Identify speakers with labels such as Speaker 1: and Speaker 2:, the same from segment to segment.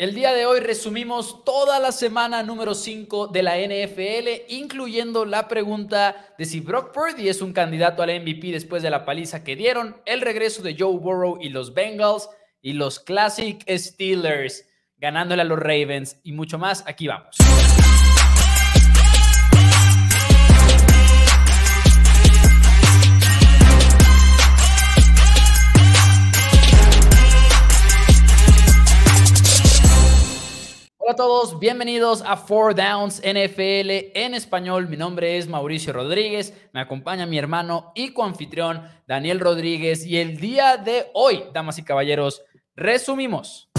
Speaker 1: El día de hoy resumimos toda la semana número 5 de la NFL, incluyendo la pregunta de si Brock Purdy es un candidato al MVP después de la paliza que dieron, el regreso de Joe Burrow y los Bengals y los Classic Steelers ganándole a los Ravens y mucho más. Aquí vamos. Hola a todos, bienvenidos a Four Downs NFL en español. Mi nombre es Mauricio Rodríguez, me acompaña mi hermano y coanfitrión Daniel Rodríguez y el día de hoy, damas y caballeros, resumimos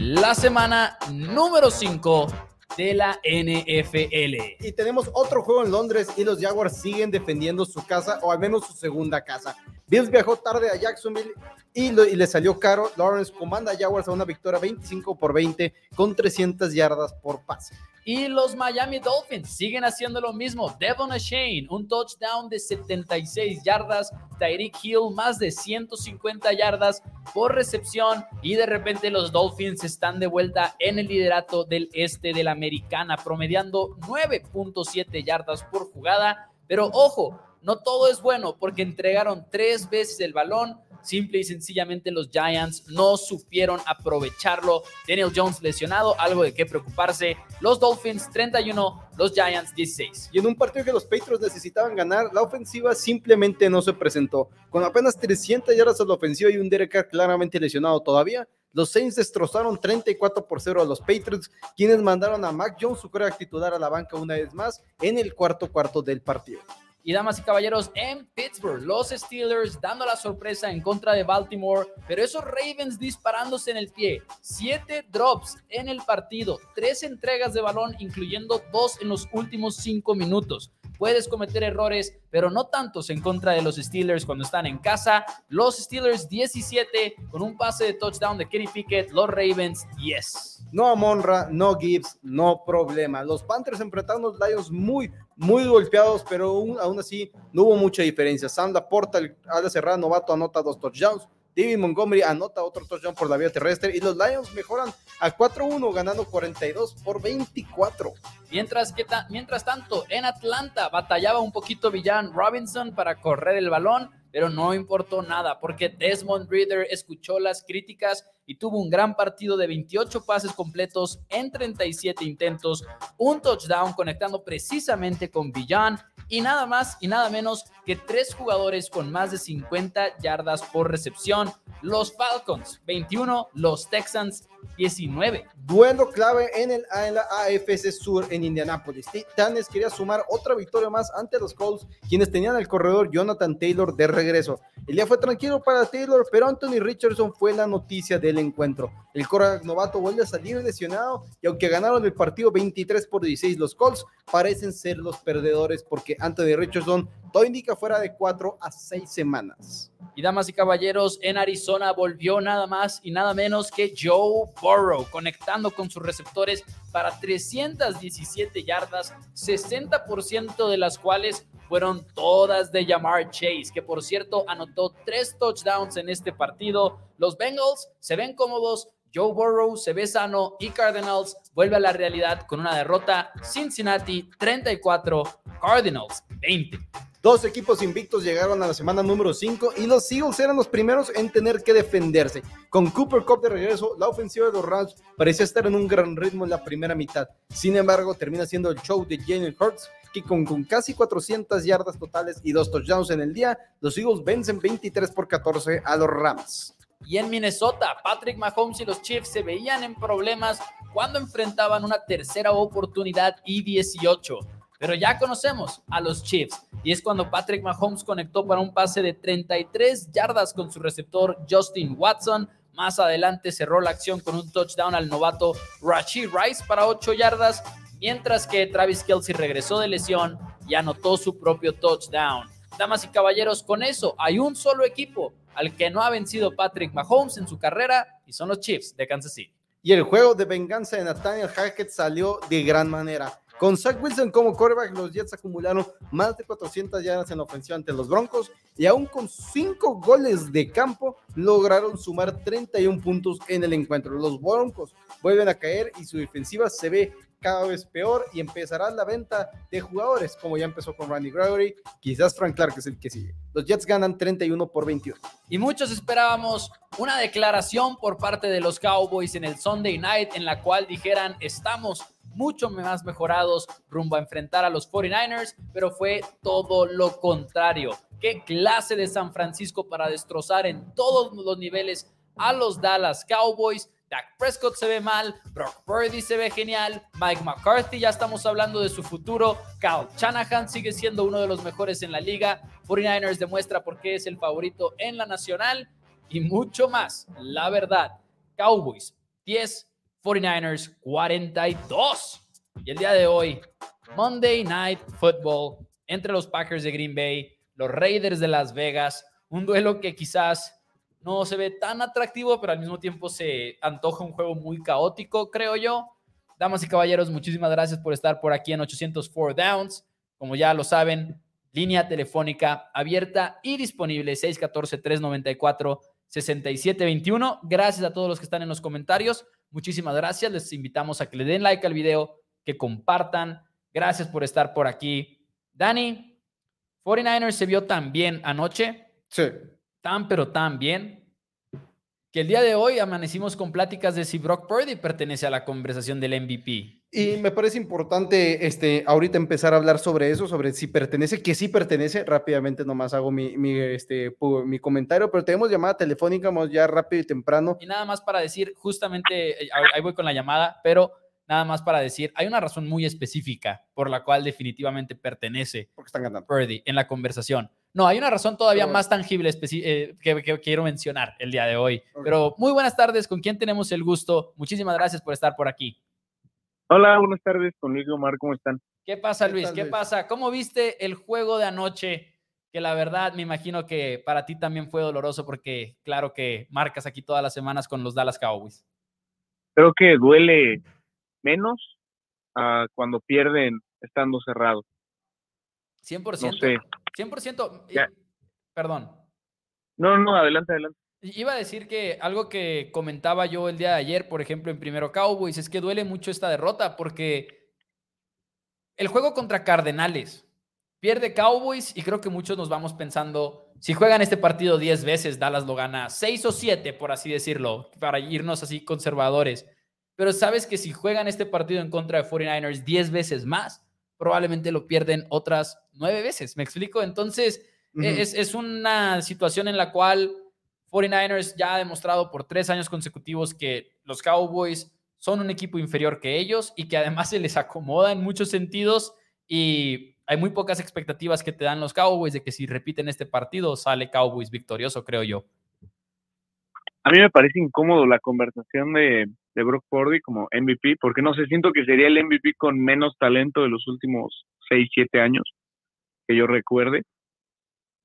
Speaker 1: la semana número 5 de la NFL.
Speaker 2: Y tenemos otro juego en Londres y los Jaguars siguen defendiendo su casa o al menos su segunda casa. Bills viajó tarde a Jacksonville y, le salió caro. Lawrence comanda a Jaguars a una victoria 25 por 20 con 300 yardas por pase.
Speaker 1: Y los Miami Dolphins siguen haciendo lo mismo. Devon Shane, un touchdown de 76 yardas. Tyreek Hill, más de 150 yardas por recepción. Y de repente los Dolphins están de vuelta en el liderato del este de la americana, promediando 9.7 yardas por jugada. Pero ojo, no todo es bueno porque entregaron tres veces el balón Simple y sencillamente los Giants no supieron aprovecharlo. Daniel Jones lesionado, algo de qué preocuparse. Los Dolphins 31, los Giants 16.
Speaker 2: Y en un partido que los Patriots necesitaban ganar, la ofensiva simplemente no se presentó. Con apenas 300 yardas a la ofensiva y un Derek Carr claramente lesionado todavía, los Saints destrozaron 34 por 0 a los Patriots, quienes mandaron a Mac Jones, su coreback titular, a la banca una vez más en el cuarto cuarto del partido.
Speaker 1: Y damas y caballeros, en Pittsburgh, los Steelers dando la sorpresa en contra de Baltimore, pero esos Ravens disparándose en el pie. Siete drops en el partido, tres entregas de balón, incluyendo dos en los últimos cinco minutos. Puedes cometer errores, pero no tantos en contra de los Steelers cuando están en casa. Los Steelers 17 con un pase de touchdown de Kenny Pickett, los Ravens 10.
Speaker 2: No Monra, no Gibbs, no problema. Los Panthers enfrentaron a los muy, muy golpeados, pero aún, así no hubo mucha diferencia. Sam Laporta, el ala cerrada novato, anota dos touchdowns. David Montgomery anota otro touchdown por la vía terrestre y los Lions mejoran a 4-1 ganando 42 por 24.
Speaker 1: Mientras, que mientras tanto, en Atlanta batallaba un poquito Villan Robinson para correr el balón, pero no importó nada porque Desmond Reader escuchó las críticas y tuvo un gran partido de 28 pases completos en 37 intentos, un touchdown conectando precisamente con Villan y nada más y nada menos que tres jugadores con más de 50 yardas por recepción. Los Falcons 21, los Texans 19.
Speaker 2: Duelo clave en, el, en la AFC Sur en Indianápolis. Titanes quería sumar otra victoria más ante los Colts, quienes tenían el corredor Jonathan Taylor de regreso. El día fue tranquilo para Taylor, pero Anthony Richardson fue la noticia del encuentro. El corredor novato vuelve a salir lesionado y aunque ganaron el partido 23 por 16, los Colts parecen ser los perdedores porque Anthony Richardson todo indica fuera de 4 a 6 semanas.
Speaker 1: Y damas y caballeros, en Arizona volvió nada más y nada menos que Joe Burrow, conectando con sus receptores para 317 yardas, 60% de las cuales fueron todas de Jamar Chase, que por cierto anotó tres touchdowns en este partido. Los Bengals se ven cómodos, Joe Burrow se ve sano y Cardinals vuelve a la realidad con una derrota. Cincinnati 34, Cardinals 20.
Speaker 2: Dos equipos invictos llegaron a la semana número 5 y los Eagles eran los primeros en tener que defenderse. Con Cooper Cup de regreso, la ofensiva de los Rams parecía estar en un gran ritmo en la primera mitad. Sin embargo, termina siendo el show de Jalen Hurts, que con, con, casi 400 yardas totales y dos touchdowns en el día, los Eagles vencen 23 por 14 a los Rams.
Speaker 1: Y en Minnesota, Patrick Mahomes y los Chiefs se veían en problemas cuando enfrentaban una tercera oportunidad y 18. Pero ya conocemos a los Chiefs y es cuando Patrick Mahomes conectó para un pase de 33 yardas con su receptor Justin Watson. Más adelante cerró la acción con un touchdown al novato Rashid Rice para 8 yardas, mientras que Travis Kelsey regresó de lesión y anotó su propio touchdown. Damas y caballeros, con eso hay un solo equipo al que no ha vencido Patrick Mahomes en su carrera y son los Chiefs de Kansas City.
Speaker 2: Y el juego de venganza de Nathaniel Hackett salió de gran manera. Con Zach Wilson como quarterback, los Jets acumularon más de 400 yardas en ofensiva ante los Broncos y aún con 5 goles de campo lograron sumar 31 puntos en el encuentro. Los Broncos vuelven a caer y su defensiva se ve cada vez peor y empezará la venta de jugadores, como ya empezó con Randy Gregory, quizás Frank Clark es el que sigue. Los Jets ganan 31 por 21.
Speaker 1: Y muchos esperábamos una declaración por parte de los Cowboys en el Sunday Night en la cual dijeran estamos mucho más mejorados rumbo a enfrentar a los 49ers, pero fue todo lo contrario. Qué clase de San Francisco para destrozar en todos los niveles a los Dallas Cowboys. Dak Prescott se ve mal, Brock Purdy se ve genial, Mike McCarthy ya estamos hablando de su futuro, Kyle Shanahan sigue siendo uno de los mejores en la liga, 49ers demuestra por qué es el favorito en la nacional y mucho más. La verdad, Cowboys 10, 49ers 42. Y el día de hoy, Monday Night Football entre los Packers de Green Bay, los Raiders de Las Vegas, un duelo que quizás no se ve tan atractivo, pero al mismo tiempo se antoja un juego muy caótico, creo yo. Damas y caballeros, muchísimas gracias por estar por aquí en 804 Downs. Como ya lo saben, línea telefónica abierta y disponible 614-394-6721. Gracias a todos los que están en los comentarios. Muchísimas gracias. Les invitamos a que le den like al video, que compartan. Gracias por estar por aquí. Dani, 49ers se vio tan bien anoche.
Speaker 2: Sí
Speaker 1: tan pero tan bien que el día de hoy amanecimos con pláticas de si Brock Purdy pertenece a la conversación del MVP.
Speaker 2: Y me parece importante este, ahorita empezar a hablar sobre eso, sobre si pertenece, que sí pertenece. Rápidamente nomás hago mi, mi, este, mi comentario, pero tenemos llamada telefónica, vamos ya rápido y temprano.
Speaker 1: Y nada más para decir, justamente, eh, ahí voy con la llamada, pero nada más para decir, hay una razón muy específica por la cual definitivamente pertenece
Speaker 2: Porque están ganando.
Speaker 1: Purdy en la conversación. No, hay una razón todavía más tangible eh, que, quiero mencionar el día de hoy. Pero muy buenas tardes, ¿con quién tenemos el gusto? Muchísimas gracias por estar por aquí.
Speaker 3: Hola, buenas tardes, con Luis Omar, ¿cómo están?
Speaker 1: ¿Qué pasa, Luis? ¿Qué, pasa? ¿Cómo viste el juego de anoche? Que la verdad me imagino que para ti también fue doloroso porque claro que marcas aquí todas las semanas con los Dallas Cowboys.
Speaker 3: Creo que duele menos a cuando pierden estando cerrados.
Speaker 1: 100%. No sé. 100%. perdón.
Speaker 3: No, no, adelante, adelante.
Speaker 1: Iba a decir que algo que comentaba yo el día de ayer, por ejemplo, en Primero Cowboys, es que duele mucho esta derrota porque el juego contra Cardenales pierde Cowboys y creo que muchos nos vamos pensando, si juegan este partido 10 veces, Dallas lo gana 6 o 7, por así decirlo, para irnos así conservadores. Pero sabes que si juegan este partido en contra de 49ers 10 veces más, probablemente lo pierden otras nueve veces. ¿Me explico? Entonces, es, una situación en la cual 49ers ya ha demostrado por tres años consecutivos que los Cowboys son un equipo inferior que ellos y que además se les acomoda en muchos sentidos y hay muy pocas expectativas que te dan los Cowboys de que si repiten este partido sale Cowboys victorioso, creo yo.
Speaker 3: A mí me parece incómodo la conversación de, de Brock Purdy como MVP, porque no sé, siento que sería el MVP con menos talento de los últimos 6, 7 años que yo recuerde.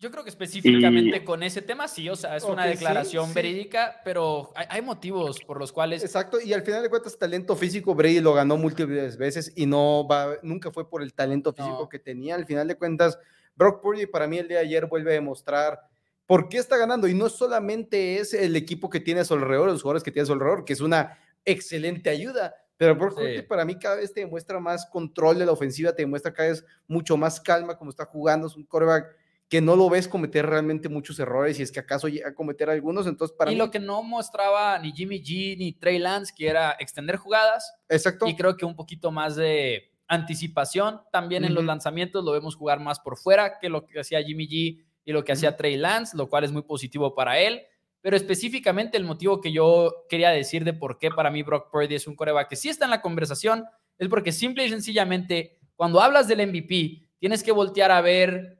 Speaker 1: Yo creo que específicamente con ese tema sí, o sea, es una declaración verídica, pero hay, motivos por los cuales...
Speaker 2: Exacto, y al final de cuentas, talento físico, Brady lo ganó múltiples veces y no va, nunca fue por el talento físico que tenía. Al final de cuentas, Brock Purdy para mí el día de ayer vuelve a demostrar por qué está ganando y no solamente es el equipo que tiene a su alrededor, los jugadores que tiene a su alrededor, que es una excelente ayuda. Pero Brock para mí cada vez te demuestra más control de la ofensiva, te demuestra cada vez mucho más calma como está jugando, es un quarterback que no lo ves cometer realmente muchos errores y es que acaso llega a cometer algunos, entonces para
Speaker 1: y lo que no mostraba ni Jimmy G ni Trey Lance, que era extender jugadas.
Speaker 2: Exacto.
Speaker 1: Y creo que un poquito más de anticipación también en los lanzamientos, lo vemos jugar más por fuera que lo que hacía Jimmy G y lo que hacía Trey Lance, lo cual es muy positivo para él. Pero específicamente el motivo que yo quería decir de por qué para mí Brock Purdy es un coreback que sí está en la conversación es porque simple y sencillamente cuando hablas del MVP tienes que voltear a ver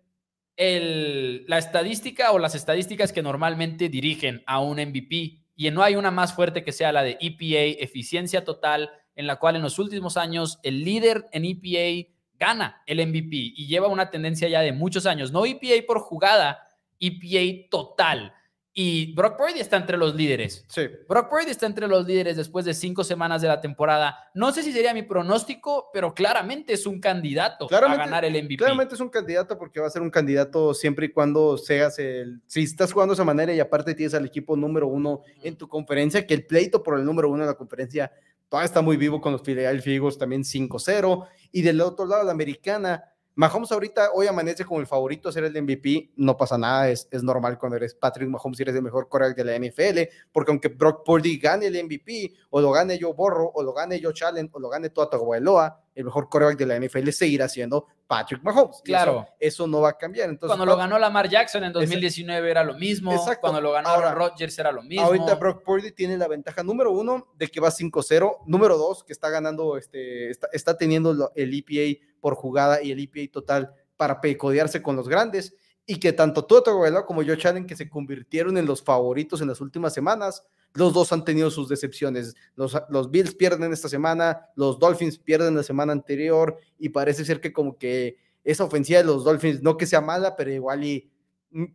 Speaker 1: el, la estadística o las estadísticas que normalmente dirigen a un MVP y no hay una más fuerte que sea la de EPA, eficiencia total, en la cual en los últimos años el líder en EPA gana el MVP y lleva una tendencia ya de muchos años, no EPA por jugada, EPA total. Y Brock Purdy está entre los líderes.
Speaker 2: Sí.
Speaker 1: Brock Purdy está entre los líderes después de cinco semanas de la temporada. No sé si sería mi pronóstico, pero claramente es un candidato
Speaker 2: Claramente-
Speaker 1: a ganar el MVP.
Speaker 2: Claramente es un candidato porque va a ser un candidato siempre y cuando seas el. Si estás jugando de esa manera y aparte tienes al equipo número uno en tu conferencia, que el pleito por el número uno en la conferencia todavía está muy vivo con los Philadelphia Eagles también 5-0. Y del otro lado, la americana. Mahomes ahorita hoy amanece como el favorito a ser el MVP, no pasa nada, es, es normal cuando eres Patrick Mahomes y eres el mejor quarterback de la NFL, porque aunque Brock Purdy gane el MVP, o lo gane Joe Borro, o lo gane Joe Allen, o lo gane Tua Tagovailoa, el mejor quarterback de la NFL seguirá siendo Patrick Mahomes.
Speaker 1: Claro.
Speaker 2: Eso, eso no va a cambiar. Entonces,
Speaker 1: Cuando lo ganó Lamar Jackson en 2019 era lo mismo.
Speaker 2: Exacto.
Speaker 1: Cuando lo ganó Aaron Rodgers era lo mismo.
Speaker 2: Ahorita Brock Purdy tiene la ventaja número uno de que va 5-0, número dos que está ganando, este, está, está teniendo el EPA por jugada y el EPA total para pecodearse con los grandes y que tanto Tua Tagovailoa como Joe Allen que se convirtieron en los favoritos en las últimas semanas, los dos han tenido sus decepciones. Los, los Bills pierden esta semana, los Dolphins pierden la semana anterior y parece ser que como que esa ofensiva de los Dolphins, no que sea mala, pero igual y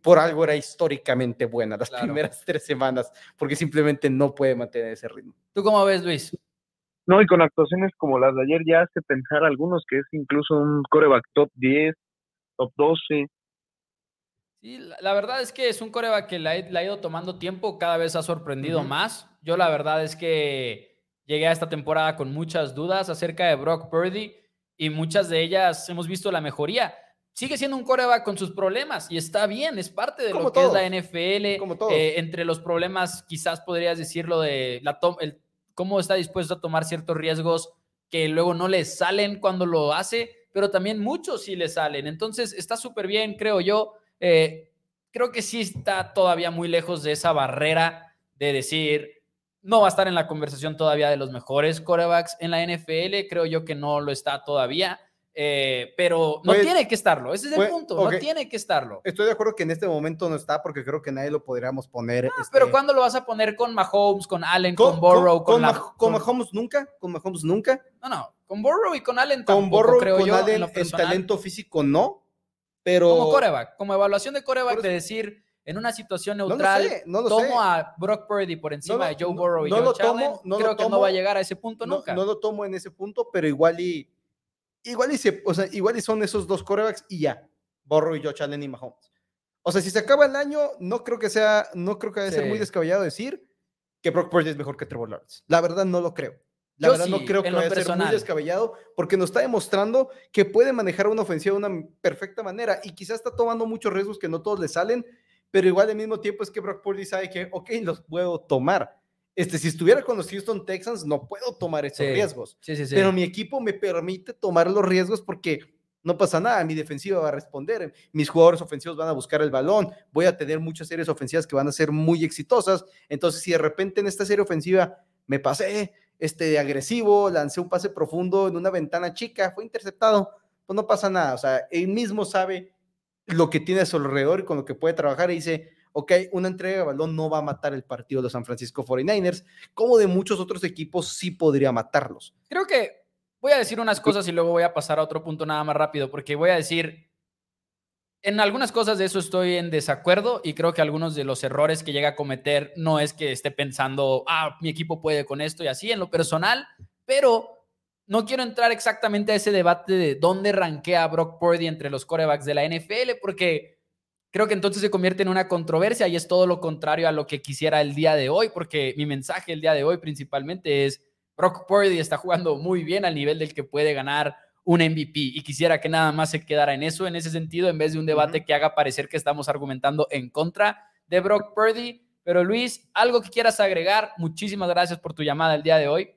Speaker 2: por algo era históricamente buena las
Speaker 1: Claro.
Speaker 2: primeras tres semanas, porque simplemente no puede mantener ese ritmo.
Speaker 1: ¿Tú cómo ves, Luis?
Speaker 3: No, y con actuaciones como las de ayer ya hace pensar a algunos que es incluso un coreback top 10, top 12.
Speaker 1: Sí, la, la verdad es que es un coreback que la, ha- ido tomando tiempo, cada vez ha sorprendido más. Yo la verdad es que llegué a esta temporada con muchas dudas acerca de Brock Purdy y muchas de ellas hemos visto la mejoría. Sigue siendo un coreback con sus problemas y está bien, es parte de
Speaker 2: Como
Speaker 1: lo que es la NFL.
Speaker 2: como todos.
Speaker 1: Eh, entre los problemas, quizás podrías decirlo de la el, cómo está dispuesto a tomar ciertos riesgos que luego no le salen cuando lo hace, pero también muchos sí le salen. Entonces está súper bien, creo yo. Eh, creo que sí está todavía muy lejos de esa barrera de decir, no va a estar en la conversación todavía de los mejores corebacks en la NFL. Creo yo que no lo está todavía. eh, pero no
Speaker 2: Pues-
Speaker 1: tiene que estarlo, ese es el
Speaker 2: pues,
Speaker 1: punto, no tiene que estarlo.
Speaker 2: Estoy de acuerdo que en este momento no está, porque creo que nadie lo podríamos poner.
Speaker 1: Ah, Pero
Speaker 2: este,
Speaker 1: ¿cuándo lo vas a poner con Mahomes, con Allen,
Speaker 2: con,
Speaker 1: con, Burrow, con,
Speaker 2: con,
Speaker 1: la-
Speaker 2: Mah- con
Speaker 1: con-
Speaker 2: Mahomes nunca, con Mahomes nunca.
Speaker 1: No, no, con Burrow y con Allen
Speaker 2: Con
Speaker 1: tampoco,
Speaker 2: Borro,
Speaker 1: creo
Speaker 2: con
Speaker 1: yo,
Speaker 2: Allen
Speaker 1: en
Speaker 2: talento físico no, pero
Speaker 1: Como coreback, como evaluación de coreback, de decir, en una situación
Speaker 2: no
Speaker 1: neutral,
Speaker 2: sé, no lo
Speaker 1: tomo
Speaker 2: sé.
Speaker 1: a Brock Purdy por encima
Speaker 2: No
Speaker 1: de Joe Burrow y
Speaker 2: no lo tomo, no lo
Speaker 1: creo que no
Speaker 2: tomo,
Speaker 1: va a llegar a ese punto nunca.
Speaker 2: no lo tomo en ese punto, pero igual y igual y se, o sea, igual y son esos dos corebacks y ya, Borro y Josh Allen y Mahomes. O sea, si se acaba el año, no creo que sea, no creo que vaya a ser muy descabellado decir que Brock Purdy es mejor que Trevor Lawrence. La verdad no lo creo. La
Speaker 1: Yo
Speaker 2: verdad no creo que vaya a ser muy descabellado porque nos está demostrando que puede manejar una ofensiva de una perfecta manera y quizás está tomando muchos riesgos que no todos le salen, pero igual al mismo tiempo es que Brock Purdy sabe que, ok, los puedo tomar. Este, si estuviera con los Houston Texans, no puedo tomar esos
Speaker 1: Sí,
Speaker 2: riesgos.
Speaker 1: Sí, sí, sí.
Speaker 2: Pero mi equipo me permite tomar los riesgos porque no pasa nada, mi defensiva va a responder, mis jugadores ofensivos van a buscar el balón, voy a tener muchas series ofensivas que van a ser muy exitosas. Entonces, si de repente en esta serie ofensiva me pasé este, de agresivo, lancé un pase profundo en una ventana chica, fue interceptado, pues no pasa nada. O sea, él mismo sabe lo que tiene a su alrededor y con lo que puede trabajar y dice, ok, una entrega de balón no va a matar el partido de los San Francisco 49ers, como de muchos otros equipos sí podría matarlos.
Speaker 1: Creo que voy a decir unas cosas y luego voy a pasar a otro punto nada más rápido, porque voy a decir, en algunas cosas de eso estoy en desacuerdo y creo que algunos de los errores que llega a cometer no es que esté pensando, ah, mi equipo puede con esto y así en lo personal, pero no quiero entrar exactamente a ese debate de dónde rankea Brock Purdy entre los corebacks de la NFL, porque creo que entonces se convierte en una controversia y es todo lo contrario a lo que quisiera el día de hoy, porque mi mensaje el día de hoy principalmente es, Brock Purdy está jugando muy bien al nivel del que puede ganar un MVP y quisiera que nada más se quedara en eso, en ese sentido, en vez de un debate que haga parecer que estamos argumentando en contra de Brock Purdy. Pero Luis, algo que quieras agregar, muchísimas gracias por tu llamada el día de hoy.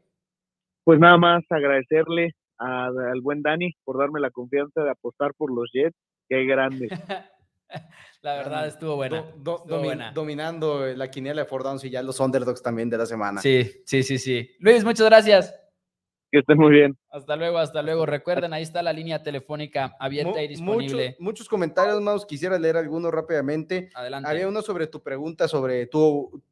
Speaker 3: Pues nada más agradecerle a- al buen Dani por darme la confianza de apostar por los Jets. Qué grande.
Speaker 1: La verdad estuvo buena.
Speaker 2: Do- do-
Speaker 1: estuvo
Speaker 2: domi-
Speaker 1: buena.
Speaker 2: Dominando la quiniela de Ford Downs y ya los underdogs también de la semana.
Speaker 1: Sí, sí, sí, sí. Luis, muchas gracias.
Speaker 3: Que estén muy bien.
Speaker 1: Hasta luego, hasta luego. Recuerden, ahí está la línea telefónica abierta y disponible.
Speaker 2: Muchos, muchos comentarios, Maus. Quisiera leer algunos rápidamente.
Speaker 1: Adelante.
Speaker 2: Había uno sobre tu pregunta, sobre tu,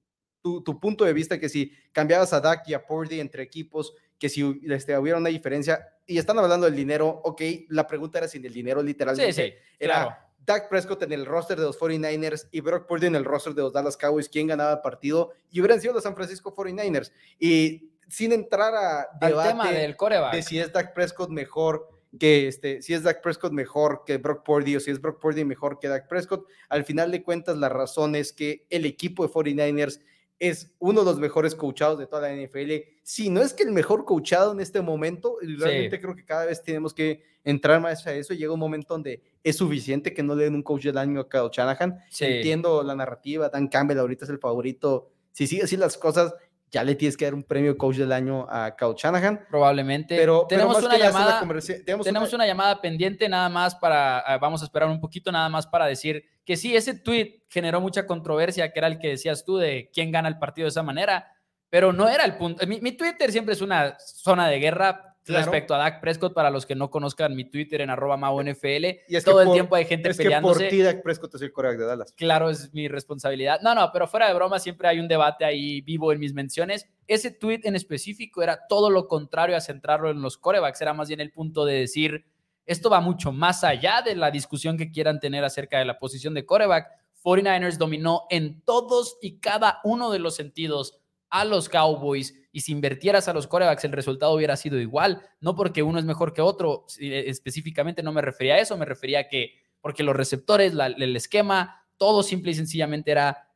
Speaker 2: tu, tu punto de vista, que si cambiabas a Dak y a Purdy entre equipos, que si este, hubiera una diferencia. Y están hablando del dinero, ok, la pregunta era sin el dinero,
Speaker 1: Sí,
Speaker 2: literalmente.
Speaker 1: sí,
Speaker 2: Era,
Speaker 1: claro.
Speaker 2: Dak Prescott en el roster de los 49ers y Brock Purdy en el roster de los Dallas Cowboys, quién ganaba el partido, y hubieran sido los San Francisco 49ers. Y sin entrar a
Speaker 1: debate tema del coreback.
Speaker 2: de si es Dak Prescott mejor que este, si es Dak Prescott mejor que Brock Purdy o si es Brock Purdy mejor que Dak Prescott, al final de cuentas la razón es que el equipo de 49ers es uno de los mejores coachados de toda la NFL, si no es que el mejor coachado en este momento, y realmente creo que cada vez tenemos que entrar más a eso, llega un momento donde es suficiente que no le den un coach del año a Kyle Shanahan, entiendo la narrativa, Dan Campbell ahorita es el favorito, si sigue así las cosas, ya le tienes que dar un premio coach del año a Kyle Shanahan.
Speaker 1: Probablemente. Pero tenemos, una, llamada, tenemos, una... llamada pendiente nada más para, ah, vamos a esperar un poquito nada más para decir que sí, ese tweet generó mucha controversia, que era el que decías tú de quién gana el partido de esa manera, pero no era el punto. Mi, mi Twitter siempre es una zona de guerra respecto a Dak Prescott, para los que no conozcan mi Twitter en arroba NFL, y todo el tiempo hay gente es peleándose.
Speaker 2: Que por ti Dak Prescott es el coreback de Dallas.
Speaker 1: Claro, es mi responsabilidad. No, no, pero fuera de broma, siempre hay un debate ahí vivo en mis menciones. Ese tweet en específico era todo lo contrario a centrarlo en los corebacks, era más bien el punto de decir, esto va mucho más allá de la discusión que quieran tener acerca de la posición de coreback. 49ers dominó en todos y cada uno de los sentidos a los Cowboys y si invertieras a los corebacks el resultado hubiera sido igual, no porque uno es mejor que otro, eh, específicamente no me refería a eso, me refería a que porque los receptores, el esquema, todo simple y sencillamente era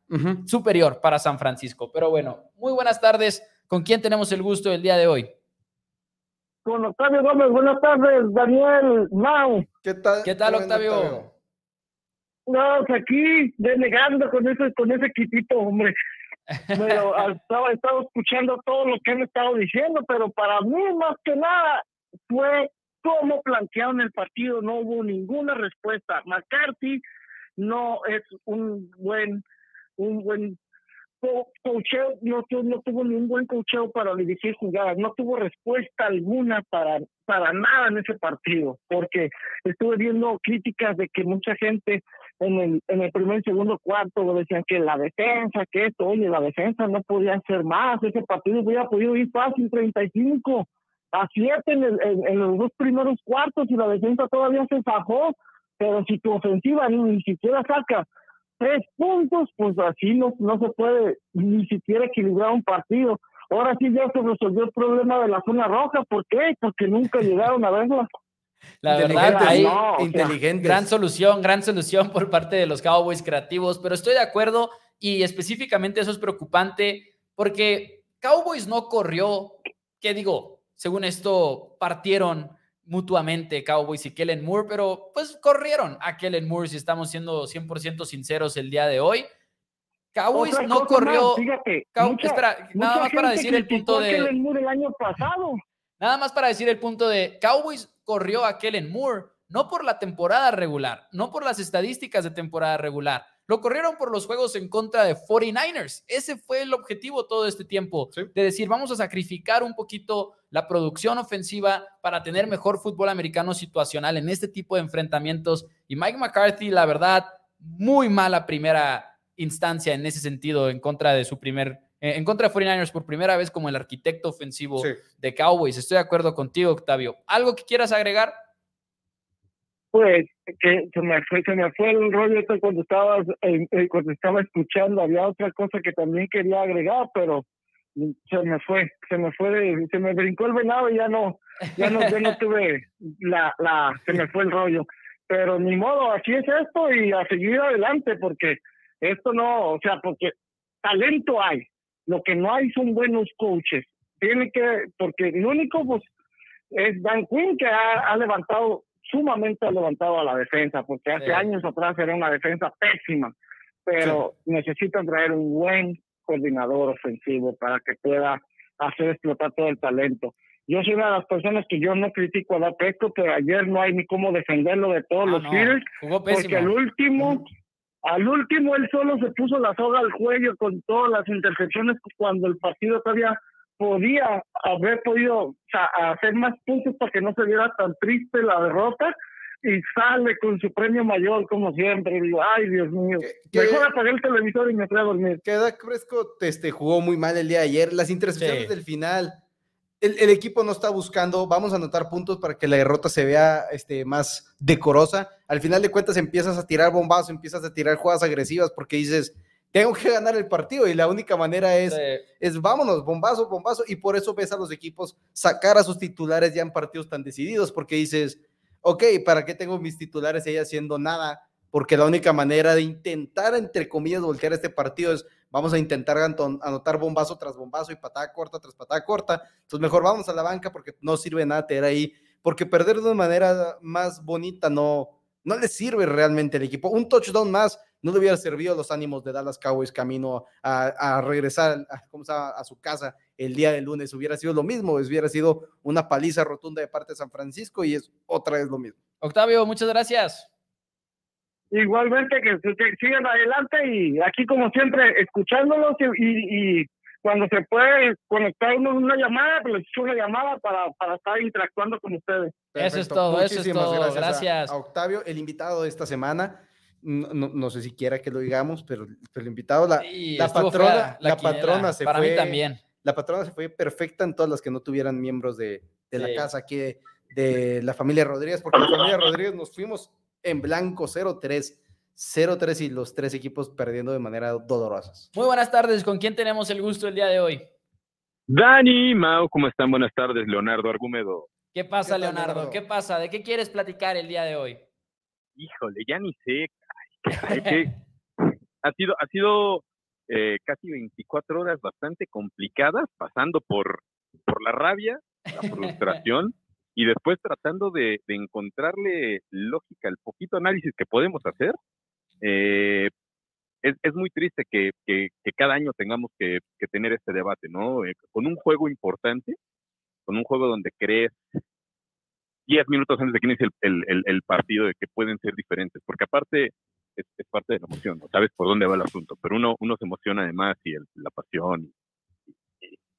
Speaker 1: superior para San Francisco. Pero bueno, muy buenas tardes. ¿Con quién tenemos el gusto el día de hoy?
Speaker 4: Con Octavio Gómez. Buenas tardes, Daniel Mau.
Speaker 2: ¿Qué tal?
Speaker 1: ¿Qué tal, Octavio?
Speaker 4: No, pues aquí denegando con ese, con ese quitito, hombre pero estaba, estado escuchando todo lo que han estado diciendo, pero para mí más que nada fue cómo plantearon el partido, no hubo ninguna respuesta. McCarthy no es un buen, un buen coacheo, no, no tuvo ningún buen coacheo para dirigir jugadas, no tuvo respuesta alguna para, para nada en ese partido, porque estuve viendo críticas de que mucha gente en el, en el primer y segundo cuarto decían que la defensa, que esto, oye, la defensa no podía hacer más, ese partido hubiera podido ir fácil 35 a 7 en, en, los dos primeros cuartos y la defensa todavía se fajó, pero si tu ofensiva ni, siquiera saca tres puntos, pues así no, no se puede ni siquiera equilibrar un partido. Ahora sí ya se resolvió el problema de la zona roja, ¿por qué? Porque nunca llegaron a verla.
Speaker 1: La verdad, hay inteligente. Gran solución, gran solución por parte de los Cowboys creativos, pero estoy de acuerdo y específicamente eso es preocupante porque Cowboys no corrió, ¿qué digo? Según esto, partieron mutuamente Cowboys y Kellen Moore, pero pues corrieron a Kellen Moore si estamos siendo 100% sinceros el día de hoy. Cowboys no corrió. espera, nada más para decir el punto de.
Speaker 4: el año pasado.
Speaker 1: Nada más para decir el punto de Cowboys corrió a Kellen Moore, no por la temporada regular, no por las estadísticas de temporada regular. Lo corrieron por los juegos en contra de 49ers. Ese fue el objetivo todo este tiempo, de decir, vamos a sacrificar un poquito la producción ofensiva para tener mejor fútbol americano situacional en este tipo de enfrentamientos. Y Mike McCarthy, la verdad, muy mala primera instancia en ese sentido en contra de su primer en contra de 49ers por primera vez como el arquitecto ofensivo de Cowboys. Estoy de acuerdo contigo, Octavio. ¿Algo que quieras agregar?
Speaker 4: Pues que se me fue, se me fue el rollo cuando estabas eh, eh, cuando estaba escuchando. Había otra cosa que también quería agregar, pero se me fue, se me fue, se me brincó el venado y ya no, ya no, ya no tuve la, la, se me fue el rollo. Pero ni modo, así es esto y a seguir adelante porque esto no, o sea, porque talento hay, lo que no hay son buenos coaches. Tiene que, porque el único pues, es Dan Quinn que ha, levantado, sumamente ha levantado a la defensa, porque hace años atrás era una defensa pésima, pero necesitan traer un buen coordinador ofensivo para que pueda hacer explotar todo el talento. Yo soy una de las personas que yo no critico a Pesco, pero ayer no hay ni cómo defenderlo de todos ah, los no. porque el último, al último, él solo se puso la soga al cuello con todas las intercepciones cuando el partido todavía podía haber podido hacer más puntos para que no se viera tan triste la derrota y sale con su premio mayor como siempre. Y digo, ay Dios mío, mejor apagué el televisor y me fui a dormir.
Speaker 2: Que Dak Prescott este, jugó muy mal el día de ayer. Las intercepciones del final el, equipo no está buscando, vamos a anotar puntos para que la derrota se vea este, más decorosa. Al final de cuentas empiezas a tirar bombazos, empiezas a tirar jugadas agresivas porque dices, tengo que ganar el partido y la única manera es, es vámonos, bombazo, bombazo. Y por eso ves a los equipos sacar a sus titulares ya en partidos tan decididos porque dices, ok, ¿para qué tengo mis titulares ahí haciendo nada? Porque la única manera de intentar, entre comillas, voltear este partido es vamos a intentar anotar bombazo tras bombazo y patada corta tras patada corta. Entonces mejor vamos a la banca porque no sirve nada tener ahí, porque perder de una manera más bonita no, no le sirve realmente al equipo. Un touchdown más no le hubiera servido a los ánimos de Dallas Cowboys camino a, regresar a, a, su casa el día del lunes. Hubiera sido lo mismo, hubiera sido una paliza rotunda de parte de San Francisco y es otra vez lo mismo.
Speaker 1: Octavio, muchas gracias.
Speaker 4: Igualmente que, sigan adelante y aquí como siempre escuchándolos y, cuando se puede conectar uno una llamada, pues les echo una llamada para, para estar interactuando con ustedes.
Speaker 1: Eso es todo, eso es todo. Gracias.
Speaker 2: A, Octavio, el invitado de esta semana. No, sé si quiera que lo digamos, pero, el invitado, la, la patrona, la, patrona se
Speaker 1: para
Speaker 2: fue.
Speaker 1: Mí también.
Speaker 2: La patrona se fue perfecta en todas las que no tuvieran miembros de, de la casa aquí de, de la familia Rodríguez, porque la familia Rodríguez nos fuimos en blanco 0-3. 0-3 y los tres equipos perdiendo de manera dolorosa.
Speaker 1: Muy buenas tardes, ¿con quién tenemos el gusto el día de hoy?
Speaker 5: Dani, Mau, ¿cómo están? Buenas tardes, Leonardo Argumedo.
Speaker 1: ¿Qué pasa, Leonardo? ¿Qué pasa? ¿De qué quieres platicar el día de hoy?
Speaker 5: Híjole, ya ni sé. ha sido, ha sido eh, casi 24 horas bastante complicadas, pasando por, por la rabia, la frustración y después tratando de, encontrarle lógica al poquito análisis que podemos hacer, eh, es, muy triste que, cada año tengamos que, tener este debate, ¿no? Eh, con un juego importante, con un juego donde crees 10 minutos antes de que inicie el, partido de que pueden ser diferentes, porque aparte es, parte de la emoción, ¿no? sabes por dónde va el asunto, pero uno, uno se emociona además y la pasión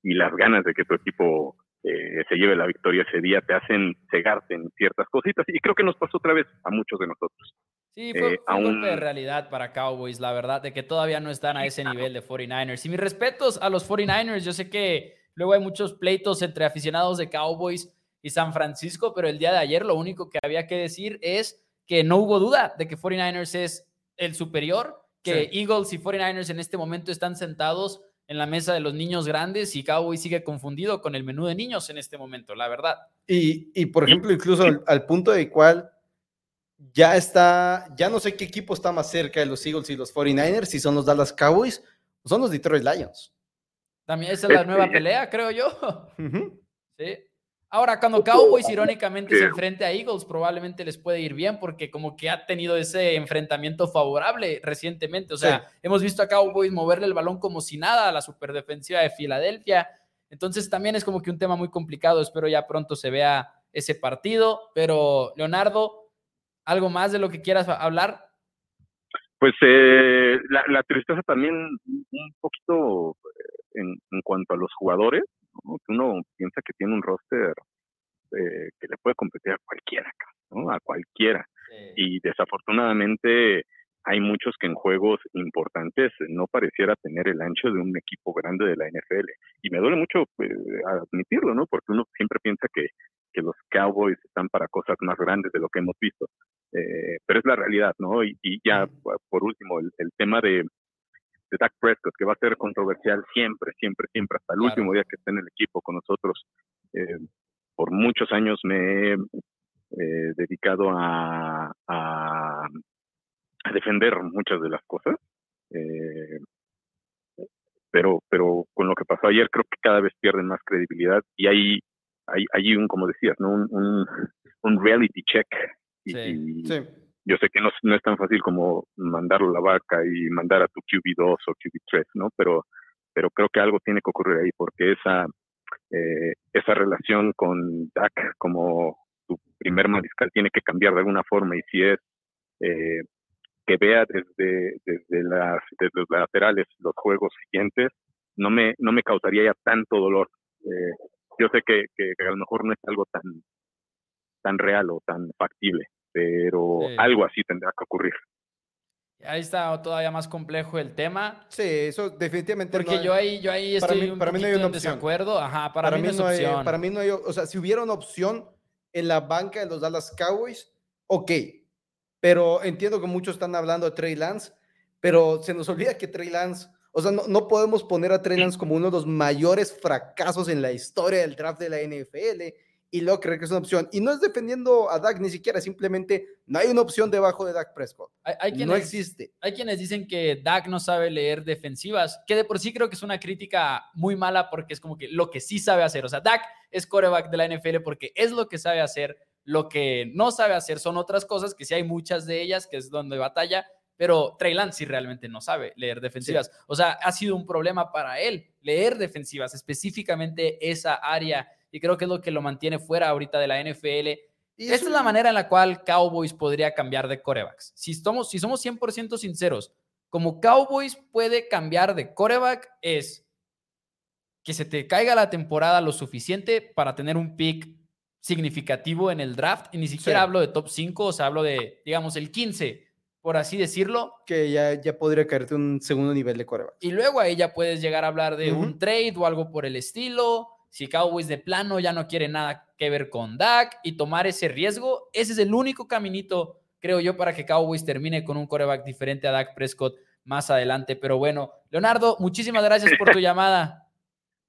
Speaker 5: y las ganas de que tu equipo eh, se lleve la victoria ese día, te hacen cegarte en ciertas cositas. Y creo que nos pasó otra vez a muchos de nosotros.
Speaker 1: Sí, fue, eh, un golpe de realidad para Cowboys, la verdad, de que todavía no están a ese nivel de 49ers. Y mis respetos a los 49ers, yo sé que luego hay muchos pleitos entre aficionados de Cowboys y San Francisco, pero el día de ayer lo único que había que decir es que no hubo duda de que 49ers es el superior, que Eagles y 49ers en este momento están sentados en la mesa de los niños grandes y Cowboy sigue confundido con el menú de niños en este momento, la verdad.
Speaker 2: Y, por ejemplo, incluso al, punto de cual ya está, ya no sé qué equipo está más cerca de los Eagles y los 49ers, si son los Dallas Cowboys o son los Detroit Lions.
Speaker 1: También esa es la nueva pelea, creo yo. Sí. Ahora, cuando Cowboys irónicamente se enfrente a Eagles, probablemente les puede ir bien porque como que ha tenido ese enfrentamiento favorable recientemente. O sea, hemos visto a Cowboys moverle el balón como si nada a la superdefensiva de Filadelfia. Entonces también es como que un tema muy complicado. Espero ya pronto se vea ese partido. Pero, Leonardo, ¿algo más de lo que quieras hablar?
Speaker 5: Pues eh, la, tristeza también un poquito eh, en cuanto a los jugadores uno piensa que tiene un roster eh, que le puede competir a cualquiera, ¿no? A cualquiera. Y desafortunadamente hay muchos que en juegos importantes no pareciera tener el ancho de un equipo grande de la NFL. Y me duele mucho pues, admitirlo, ¿no? Porque uno siempre piensa que, que, los Cowboys están para cosas más grandes de lo que hemos visto. Eh, pero es la realidad, ¿no? Y, ya por último, el tema de, de Dak Prescott, que va a ser controversial siempre, siempre, siempre, hasta el último día que esté en el equipo con nosotros. Eh, por muchos años me he eh, dedicado a, a, defender muchas de las cosas. Eh, pero, pero con lo que pasó ayer creo que cada vez pierden más credibilidad y hay, hay, hay un, como decías, ¿no? un, un, reality check. Y, sí yo sé que no, no, es tan fácil como mandarlo a la vaca y mandar a tu QB2 o QB3, ¿no? Pero, pero creo que algo tiene que ocurrir ahí porque esa, eh, esa relación con Dak como tu primer mariscal tiene que cambiar de alguna forma y si es eh, que vea desde, desde, las, desde los laterales los juegos siguientes, no me, no me causaría ya tanto dolor. Eh, yo sé que, que, a lo mejor no es algo tan, tan real o tan factible, pero algo así tendrá que ocurrir.
Speaker 1: Ahí está todavía más complejo el tema.
Speaker 2: Sí, eso definitivamente
Speaker 1: Porque
Speaker 2: no
Speaker 1: yo ahí, yo ahí
Speaker 2: para
Speaker 1: estoy
Speaker 2: mí-
Speaker 1: un
Speaker 2: para mí no hay una
Speaker 1: en
Speaker 2: opción.
Speaker 1: desacuerdo. Ajá, para, mí, no es
Speaker 2: no hay,
Speaker 1: opción.
Speaker 2: para mí no hay, o sea, si hubiera una opción en la banca de los Dallas Cowboys, ok, pero entiendo que muchos están hablando de Trey Lance, pero se nos olvida que Trey Lance, o sea, no, no podemos poner a Trey Lance como uno de los mayores fracasos en la historia del draft de la NFL y luego creer que es una opción. Y no es defendiendo a Dak ni siquiera, simplemente no hay una opción debajo de Dak Prescott.
Speaker 1: Hay, hay
Speaker 2: No existe.
Speaker 1: hay quienes dicen que Dak no sabe leer defensivas, que de por sí creo que es una crítica muy mala porque es como que lo que sí sabe hacer. O sea, Dak es coreback de la NFL porque es lo que sabe hacer. Lo que no sabe hacer son otras cosas, que sí hay muchas de ellas, que es donde batalla, pero Trey Lance sí realmente no sabe leer defensivas. O sea, ha sido un problema para él leer defensivas, específicamente esa área, y creo que es lo que lo mantiene fuera ahorita de la NFL.
Speaker 2: Y
Speaker 1: Esta
Speaker 2: eso-
Speaker 1: es la manera en la cual Cowboys podría cambiar de corebacks. Si somos, si somos 100% sinceros, como Cowboys puede cambiar de coreback es que se te caiga la temporada lo suficiente para tener un pick significativo en el draft. Y ni siquiera
Speaker 2: Sí.
Speaker 1: hablo de top 5, o sea, hablo de, digamos, el 15, por así decirlo.
Speaker 2: que ya, ya podría caerte un segundo nivel de coreback.
Speaker 1: Y luego ahí ya puedes llegar a hablar de un
Speaker 2: Ujú.
Speaker 1: trade o algo por el estilo. Si Cowboys de plano ya no quiere nada que ver con Dak y tomar ese riesgo, ese es el único caminito, creo yo, para que Cowboys termine con un coreback diferente a Dak Prescott más adelante. Pero bueno, Leonardo, muchísimas gracias por tu llamada.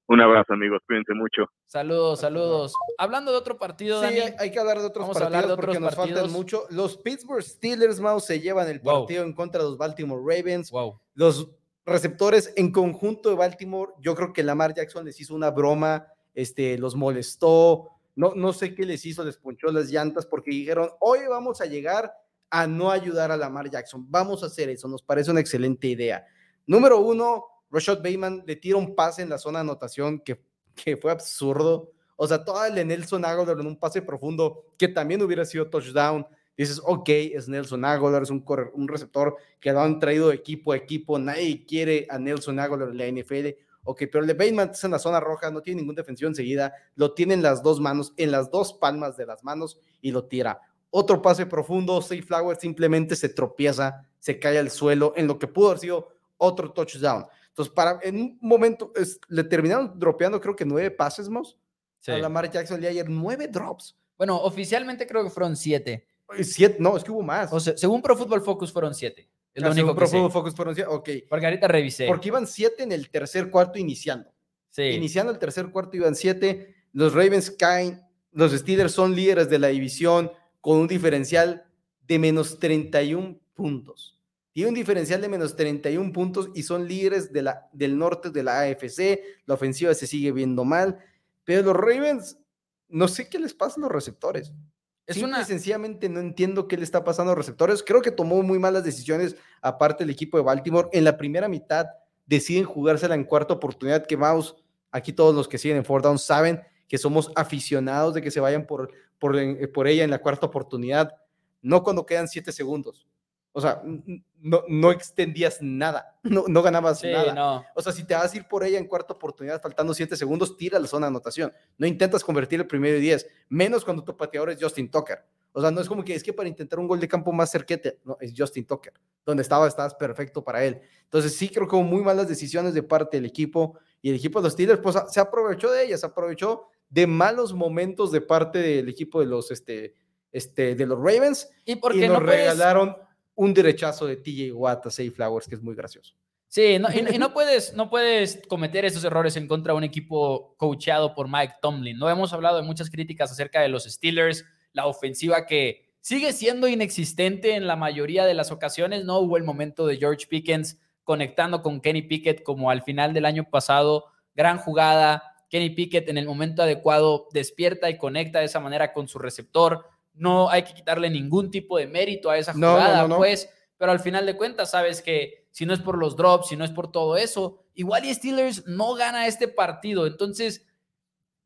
Speaker 5: Un abrazo, amigos. Cuídense mucho.
Speaker 1: Saludos, saludos. Hablando de otro partido,
Speaker 2: Sí,
Speaker 1: Dani.
Speaker 2: hay, que hablar de otros
Speaker 1: Vamos a
Speaker 2: partidos
Speaker 1: hablar de
Speaker 2: porque nos faltan mucho. Los Pittsburgh Steelers, Mouse, se llevan el
Speaker 1: Wow.
Speaker 2: partido en contra de los Baltimore Ravens.
Speaker 1: Wow.
Speaker 2: Los receptores en conjunto de Baltimore, yo creo que Lamar Jackson les hizo una broma, este, los molestó, no, no sé qué les hizo, les ponchó las llantas porque dijeron, hoy vamos a llegar a no ayudar a Lamar Jackson, vamos a hacer eso, nos parece una excelente idea. Número uno, Rashad Bateman le tira un pase en la zona anotación que, que fue absurdo. O sea, toda el Nelson Aguilar en un pase profundo que también hubiera sido touchdown. Dices, ok, es Nelson Aguilar, es un, corre- un receptor que lo han traído de equipo a equipo. Nadie quiere a Nelson Aguilar en la NFL. Ok, pero el de Bateman es en la zona roja, no tiene ningún defensivo enseguida. Lo tiene en las dos manos, en las dos palmas de las manos y lo tira. Otro pase profundo, Safe Flower simplemente se tropieza, se cae al suelo en lo que pudo haber sido otro touchdown. Entonces, para, en un momento, es- le terminaron dropeando creo que nueve pases más
Speaker 1: Sí.
Speaker 2: a Lamar Jackson el día de ayer, nueve drops.
Speaker 1: Bueno, oficialmente creo que fueron siete.
Speaker 2: Eh, Siete, no, es que hubo más.
Speaker 1: O sea, según Pro Football Focus fueron siete. Es lo único que
Speaker 2: Pro
Speaker 1: sé.
Speaker 2: Focus ok.
Speaker 1: Porque ahorita revisé.
Speaker 2: Porque iban siete en el tercer cuarto iniciando.
Speaker 1: sí.
Speaker 2: Iniciando el tercer cuarto iban siete. Los Ravens caen. Los Steelers son líderes de la división con un diferencial de menos 31 puntos. Tiene un diferencial de menos 31 puntos y son líderes de la, del norte de la AFC. La ofensiva se sigue viendo mal. Pero los Ravens, no sé qué les pasa a los receptores.
Speaker 1: Es
Speaker 2: Simple
Speaker 1: una,
Speaker 2: y sencillamente no entiendo qué le está pasando a los receptores. Creo que tomó muy malas decisiones, aparte el equipo de Baltimore. En la primera mitad deciden jugársela en cuarta oportunidad, que Mouse, aquí todos los que siguen en Four Down saben que somos aficionados de que se vayan por, por, eh, por ella en la cuarta oportunidad, no cuando quedan siete segundos. O sea, no, no extendías nada, no, no ganabas
Speaker 1: sí,
Speaker 2: nada.
Speaker 1: no.
Speaker 2: O sea, si te vas a ir por ella en cuarta oportunidad, faltando siete segundos, tira la zona de anotación. No intentas convertir el primero y diez, menos cuando tu pateador es Justin Tucker. O sea, no es como que es que para intentar un gol de campo más cerquete, no, es Justin Tucker. Donde estaba, estabas perfecto para él. Entonces, sí creo que hubo muy malas decisiones de parte del equipo y el equipo de los Steelers, pues se aprovechó de ellas, se aprovechó de malos momentos de parte del equipo de los, este, este, de los Ravens
Speaker 1: Y
Speaker 2: y
Speaker 1: porque
Speaker 2: nos
Speaker 1: no puedes,
Speaker 2: regalaron un derechazo de TJ Watt a Flowers, que es muy gracioso.
Speaker 1: sí, y, no puedes, no puedes cometer esos errores en contra de un equipo coacheado por Mike Tomlin. No hemos hablado de muchas críticas acerca de los Steelers, la ofensiva que sigue siendo inexistente en la mayoría de las ocasiones. No hubo el momento de George Pickens conectando con Kenny Pickett como al final del año pasado. Gran jugada. Kenny Pickett en el momento adecuado despierta y conecta de esa manera con su receptor. No hay que quitarle ningún tipo de mérito a esa
Speaker 2: no,
Speaker 1: jugada,
Speaker 2: no, no.
Speaker 1: pues, pero al final de cuentas sabes que si no es por los drops, si no es por todo eso, igual y Steelers no gana este partido. Entonces,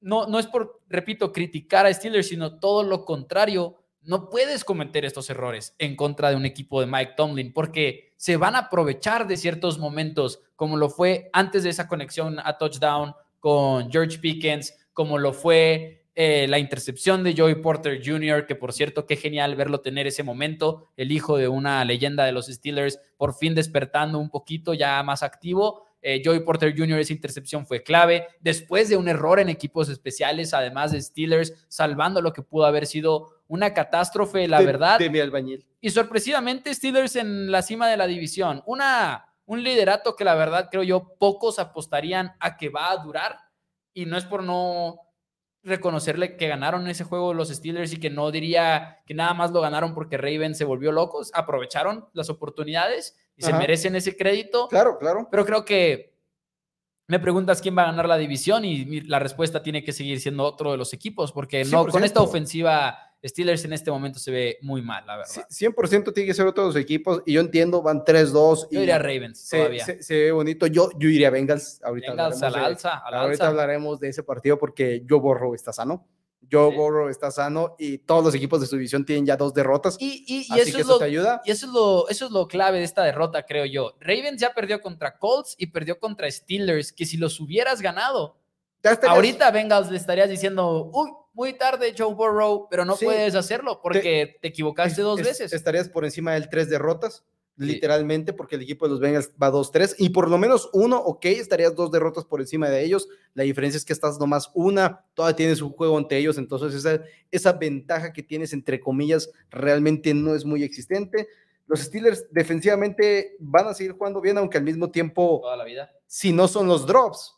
Speaker 1: no, no es por, repito, criticar a Steelers, sino todo lo contrario. No puedes cometer estos errores en contra de un equipo de Mike Tomlin porque se van a aprovechar de ciertos momentos, como lo fue antes de esa conexión a touchdown con George Pickens, como lo fue eh, la intercepción de Joey Porter Jr., que por cierto, qué genial verlo tener ese momento, el hijo de una leyenda de los Steelers, por fin despertando un poquito, ya más activo. Eh, Joey Porter Jr., esa intercepción fue clave. Después de un error en equipos especiales, además de Steelers, salvando lo que pudo haber sido una catástrofe, la verdad.
Speaker 2: De mi albañil.
Speaker 1: Y sorpresivamente, Steelers en la cima de la división. Una, un liderato que la verdad creo yo pocos apostarían a que va a durar. Y no es por no reconocerle que ganaron ese juego los Steelers y que no diría que nada más lo ganaron porque Raven se volvió locos, aprovecharon las oportunidades y se merecen ese crédito.
Speaker 2: Claro, claro.
Speaker 1: Pero creo que me preguntas quién va a ganar la división y la respuesta tiene que seguir siendo otro de los equipos porque no con esta ofensiva Steelers en este momento se ve muy mal, la verdad.
Speaker 2: 100% tiene que ser otro de los equipos y yo entiendo, van 3-2.
Speaker 1: Yo iría Ravens
Speaker 2: se, todavía. Se, ve bonito. Yo, yo iría Bengals. Ahorita
Speaker 1: Bengals a la alza.
Speaker 2: ahorita hablaremos de ese partido porque Joe Borro está sano. Joe Borro está sano y todos los equipos de su división tienen ya dos derrotas.
Speaker 1: Y, y, eso, es lo, te ayuda. Y eso es, lo, eso es lo clave de esta derrota, creo yo. Ravens ya perdió contra Colts y perdió contra Steelers, que si los hubieras ganado, ahorita Bengals le estarías diciendo, uy, muy tarde, Joe Burrow, pero no puedes hacerlo porque te, equivocaste dos veces.
Speaker 2: Estarías por encima del tres derrotas, literalmente, porque el equipo de los Bengals va 2-3 y por lo menos uno, ok, estarías dos derrotas por encima de ellos. La diferencia es que estás nomás una, todavía tienes un juego ante ellos, entonces esa, esa ventaja que tienes, entre comillas, realmente no es muy existente. Los Steelers defensivamente van a seguir jugando bien, aunque al mismo tiempo,
Speaker 1: toda la vida.
Speaker 2: Si no son los drops,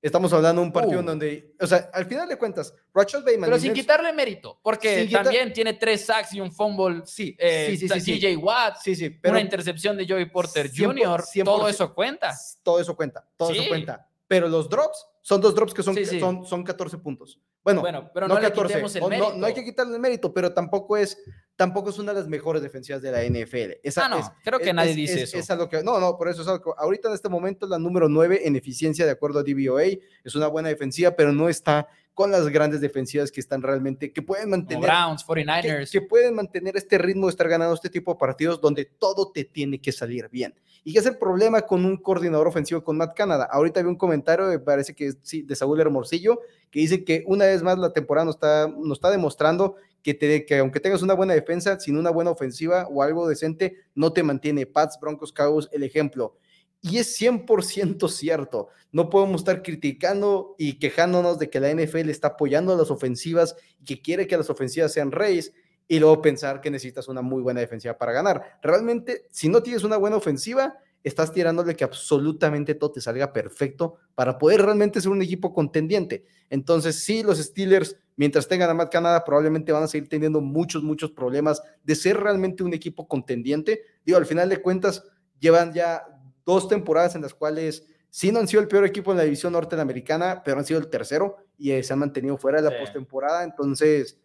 Speaker 2: Estamos hablando de un partido uh. donde, o sea, al final de cuentas, Rachel Bateman.
Speaker 1: Pero sin quitarle mérito, porque también tiene tres sacks y un fumble. Sí, eh, sí, sí, sí, Watt, sí, sí, pero una intercepción de Joey Porter Jr. todo eso cuenta.
Speaker 2: Todo eso cuenta, todo eso cuenta. Pero los drops son dos drops que son, son, son 14 puntos. Bueno,
Speaker 1: bueno pero no, no 14, el mérito.
Speaker 2: No, hay que quitarle el mérito, pero tampoco es, tampoco es una de las mejores defensivas de la NFL.
Speaker 1: Esa, ah, no, creo que nadie dice eso.
Speaker 2: lo que, no, no, por eso es algo, ahorita en este momento la número 9 en eficiencia de acuerdo a DVOA, es una buena defensiva, pero no está con las grandes defensivas que están realmente, que pueden mantener.
Speaker 1: Browns, 49ers.
Speaker 2: Que, pueden mantener este ritmo de estar ganando este tipo de partidos donde todo te tiene que salir bien. ¿Y qué es el problema con un coordinador ofensivo con Matt Canada? Ahorita vi un comentario, me parece que sí, de Saúl Hermosillo, que dice que una vez más la temporada nos está, nos está demostrando que, que aunque tengas una buena defensa, sin una buena ofensiva o algo decente, no te mantiene. Pats, Broncos, Cowboys, el ejemplo. Y es 100% cierto. No podemos estar criticando y quejándonos de que la NFL está apoyando a las ofensivas y que quiere que las ofensivas sean reyes y luego pensar que necesitas una muy buena defensiva para ganar. Realmente, si no tienes una buena ofensiva, estás tirándole que absolutamente todo te salga perfecto para poder realmente ser un equipo contendiente. Entonces, sí, los Steelers, mientras tengan a Matt Canada, probablemente van a seguir teniendo muchos, muchos problemas de ser realmente un equipo contendiente. Digo, al final de cuentas, llevan ya dos temporadas en las cuales sí no han sido el peor equipo en la división norteamericana, pero han sido el tercero y eh, se han mantenido fuera de la postemporada. Entonces,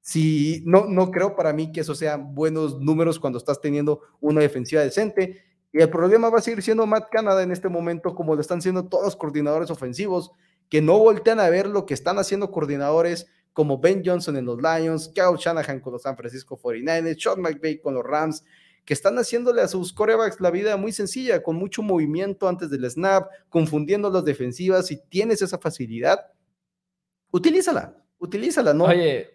Speaker 2: sí, no, no creo para mí que eso sean buenos números cuando estás teniendo una defensiva decente. Y el problema va a seguir siendo Matt Canada en este momento, como lo están siendo todos los coordinadores ofensivos, que no voltean a ver lo que están haciendo coordinadores como Ben Johnson en los Lions, Kyle Shanahan con los San Francisco 49ers, Sean McVay con los Rams, que están haciéndole a sus corebacks la vida muy sencilla, con mucho movimiento antes del snap, confundiendo las defensivas. Si tienes esa facilidad, utilízala, utilízala, no,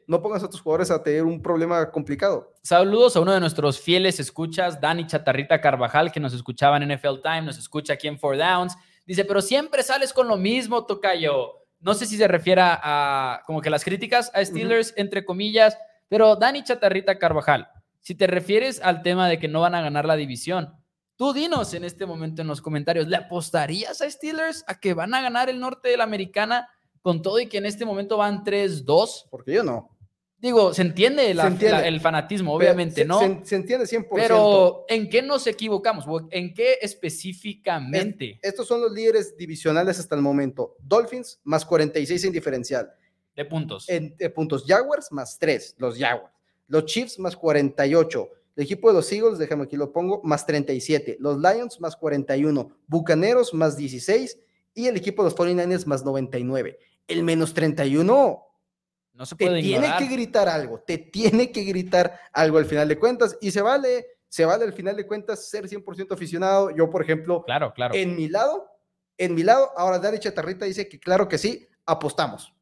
Speaker 2: no pongas a tus jugadores a tener un problema complicado.
Speaker 1: Saludos a uno de nuestros fieles escuchas, Dani Chatarrita Carvajal, que nos escuchaba en NFL Time, nos escucha aquí en Four Downs. Dice, pero siempre sales con lo mismo, Tocayo. No sé si se refiere a como que las críticas a Steelers, entre comillas, pero Dani Chatarrita Carvajal, si te refieres al tema de que no van a ganar la división, tú dinos en este momento en los comentarios, ¿le apostarías a Steelers a que van a ganar el norte de la americana con todo y que en este momento van 3-2?
Speaker 2: Porque yo no.
Speaker 1: Digo, se entiende, el fanatismo, obviamente, ¿no?
Speaker 2: Se, entiende 100%.
Speaker 1: Pero, ¿en qué nos equivocamos? ¿En qué específicamente?
Speaker 2: estos son los líderes divisionales hasta el momento. Dolphins más 46 en diferencial.
Speaker 1: De puntos.
Speaker 2: En, de puntos. Jaguars más 3, los Jaguars. Los Chiefs más 48. El equipo de los Eagles, déjame aquí lo pongo, más 37. Los Lions más 41. Bucaneros más 16. Y el equipo de los 49ers más 99. El menos 31
Speaker 1: no se puede
Speaker 2: te tiene que gritar algo, te tiene que gritar algo al final de cuentas y se vale, se vale al final de cuentas ser 100% aficionado. Yo, por ejemplo,
Speaker 1: claro, claro.
Speaker 2: en mi lado, en mi lado, ahora Dari Chatarrita dice que claro que sí, apostamos.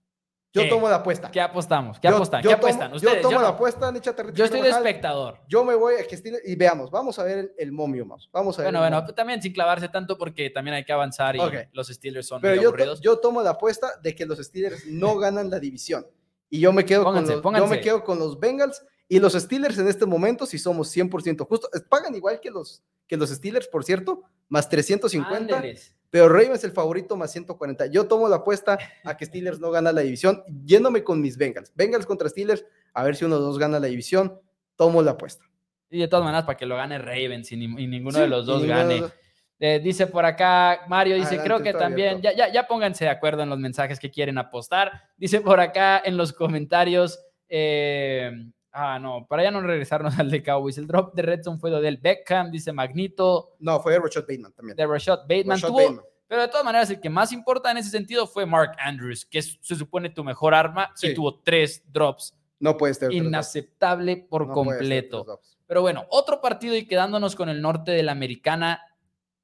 Speaker 2: Yo
Speaker 1: ¿Qué?
Speaker 2: tomo la apuesta.
Speaker 1: ¿Qué apostamos? ¿Qué
Speaker 2: Yo-
Speaker 1: apostan?
Speaker 2: yo
Speaker 1: ¿Qué
Speaker 2: tomo-
Speaker 1: apuestan? Ustedes,
Speaker 2: Yo tomo
Speaker 1: yo
Speaker 2: la
Speaker 1: no.
Speaker 2: apuesta, Territorio
Speaker 1: Yo estoy de espectador.
Speaker 2: Yo me voy a que Steelers- y veamos, vamos a ver el, el momio más. Vamos a ver.
Speaker 1: Bueno, bueno,
Speaker 2: momio.
Speaker 1: también sin clavarse tanto porque también hay que avanzar y los Steelers son
Speaker 2: Pero
Speaker 1: muy
Speaker 2: yo,
Speaker 1: aburridos.
Speaker 2: yo tomo la apuesta de que los Steelers no ganan la división. Y yo me quedo,
Speaker 1: Pónganse,
Speaker 2: con, los, yo
Speaker 1: pónganse.
Speaker 2: me quedo con los Bengals y los Steelers en este momento, si somos 100% justos, pagan igual que los, que los Steelers, por cierto, más 350.
Speaker 1: Ándeles.
Speaker 2: Pero Ravens es el favorito más 140. Yo tomo la apuesta a que Steelers no gana la división, yéndome con mis Bengals. Bengals contra Steelers, a ver si uno de los dos gana la división. Tomo la apuesta.
Speaker 1: Y de todas maneras, para que lo gane Ravens y, ni- y ninguno
Speaker 2: Sí,
Speaker 1: de los dos gane.
Speaker 2: los.
Speaker 1: Eh, dice por acá, Mario dice,
Speaker 2: Adelante,
Speaker 1: creo que también, ya, ya, ya pónganse de acuerdo en los mensajes que quieren apostar. Dice por acá en los comentarios, eh, ah, no, para ya no regresarnos al de Cowboys, el drop de Redson fue lo del Beckham, dice Magnito,
Speaker 2: No, fue Rashad Bateman también.
Speaker 1: de Rashad Bateman.
Speaker 2: Rashad
Speaker 1: Tuvo-
Speaker 2: Bateman.
Speaker 1: Pero de todas maneras, el que más importa en ese sentido fue Mark Andrews, que es- se supone tu mejor arma y
Speaker 2: Sí.
Speaker 1: tuvo tres drops.
Speaker 2: No puede estar.
Speaker 1: Inaceptable por completo. Pero bueno, otro partido y quedándonos con el norte de la americana,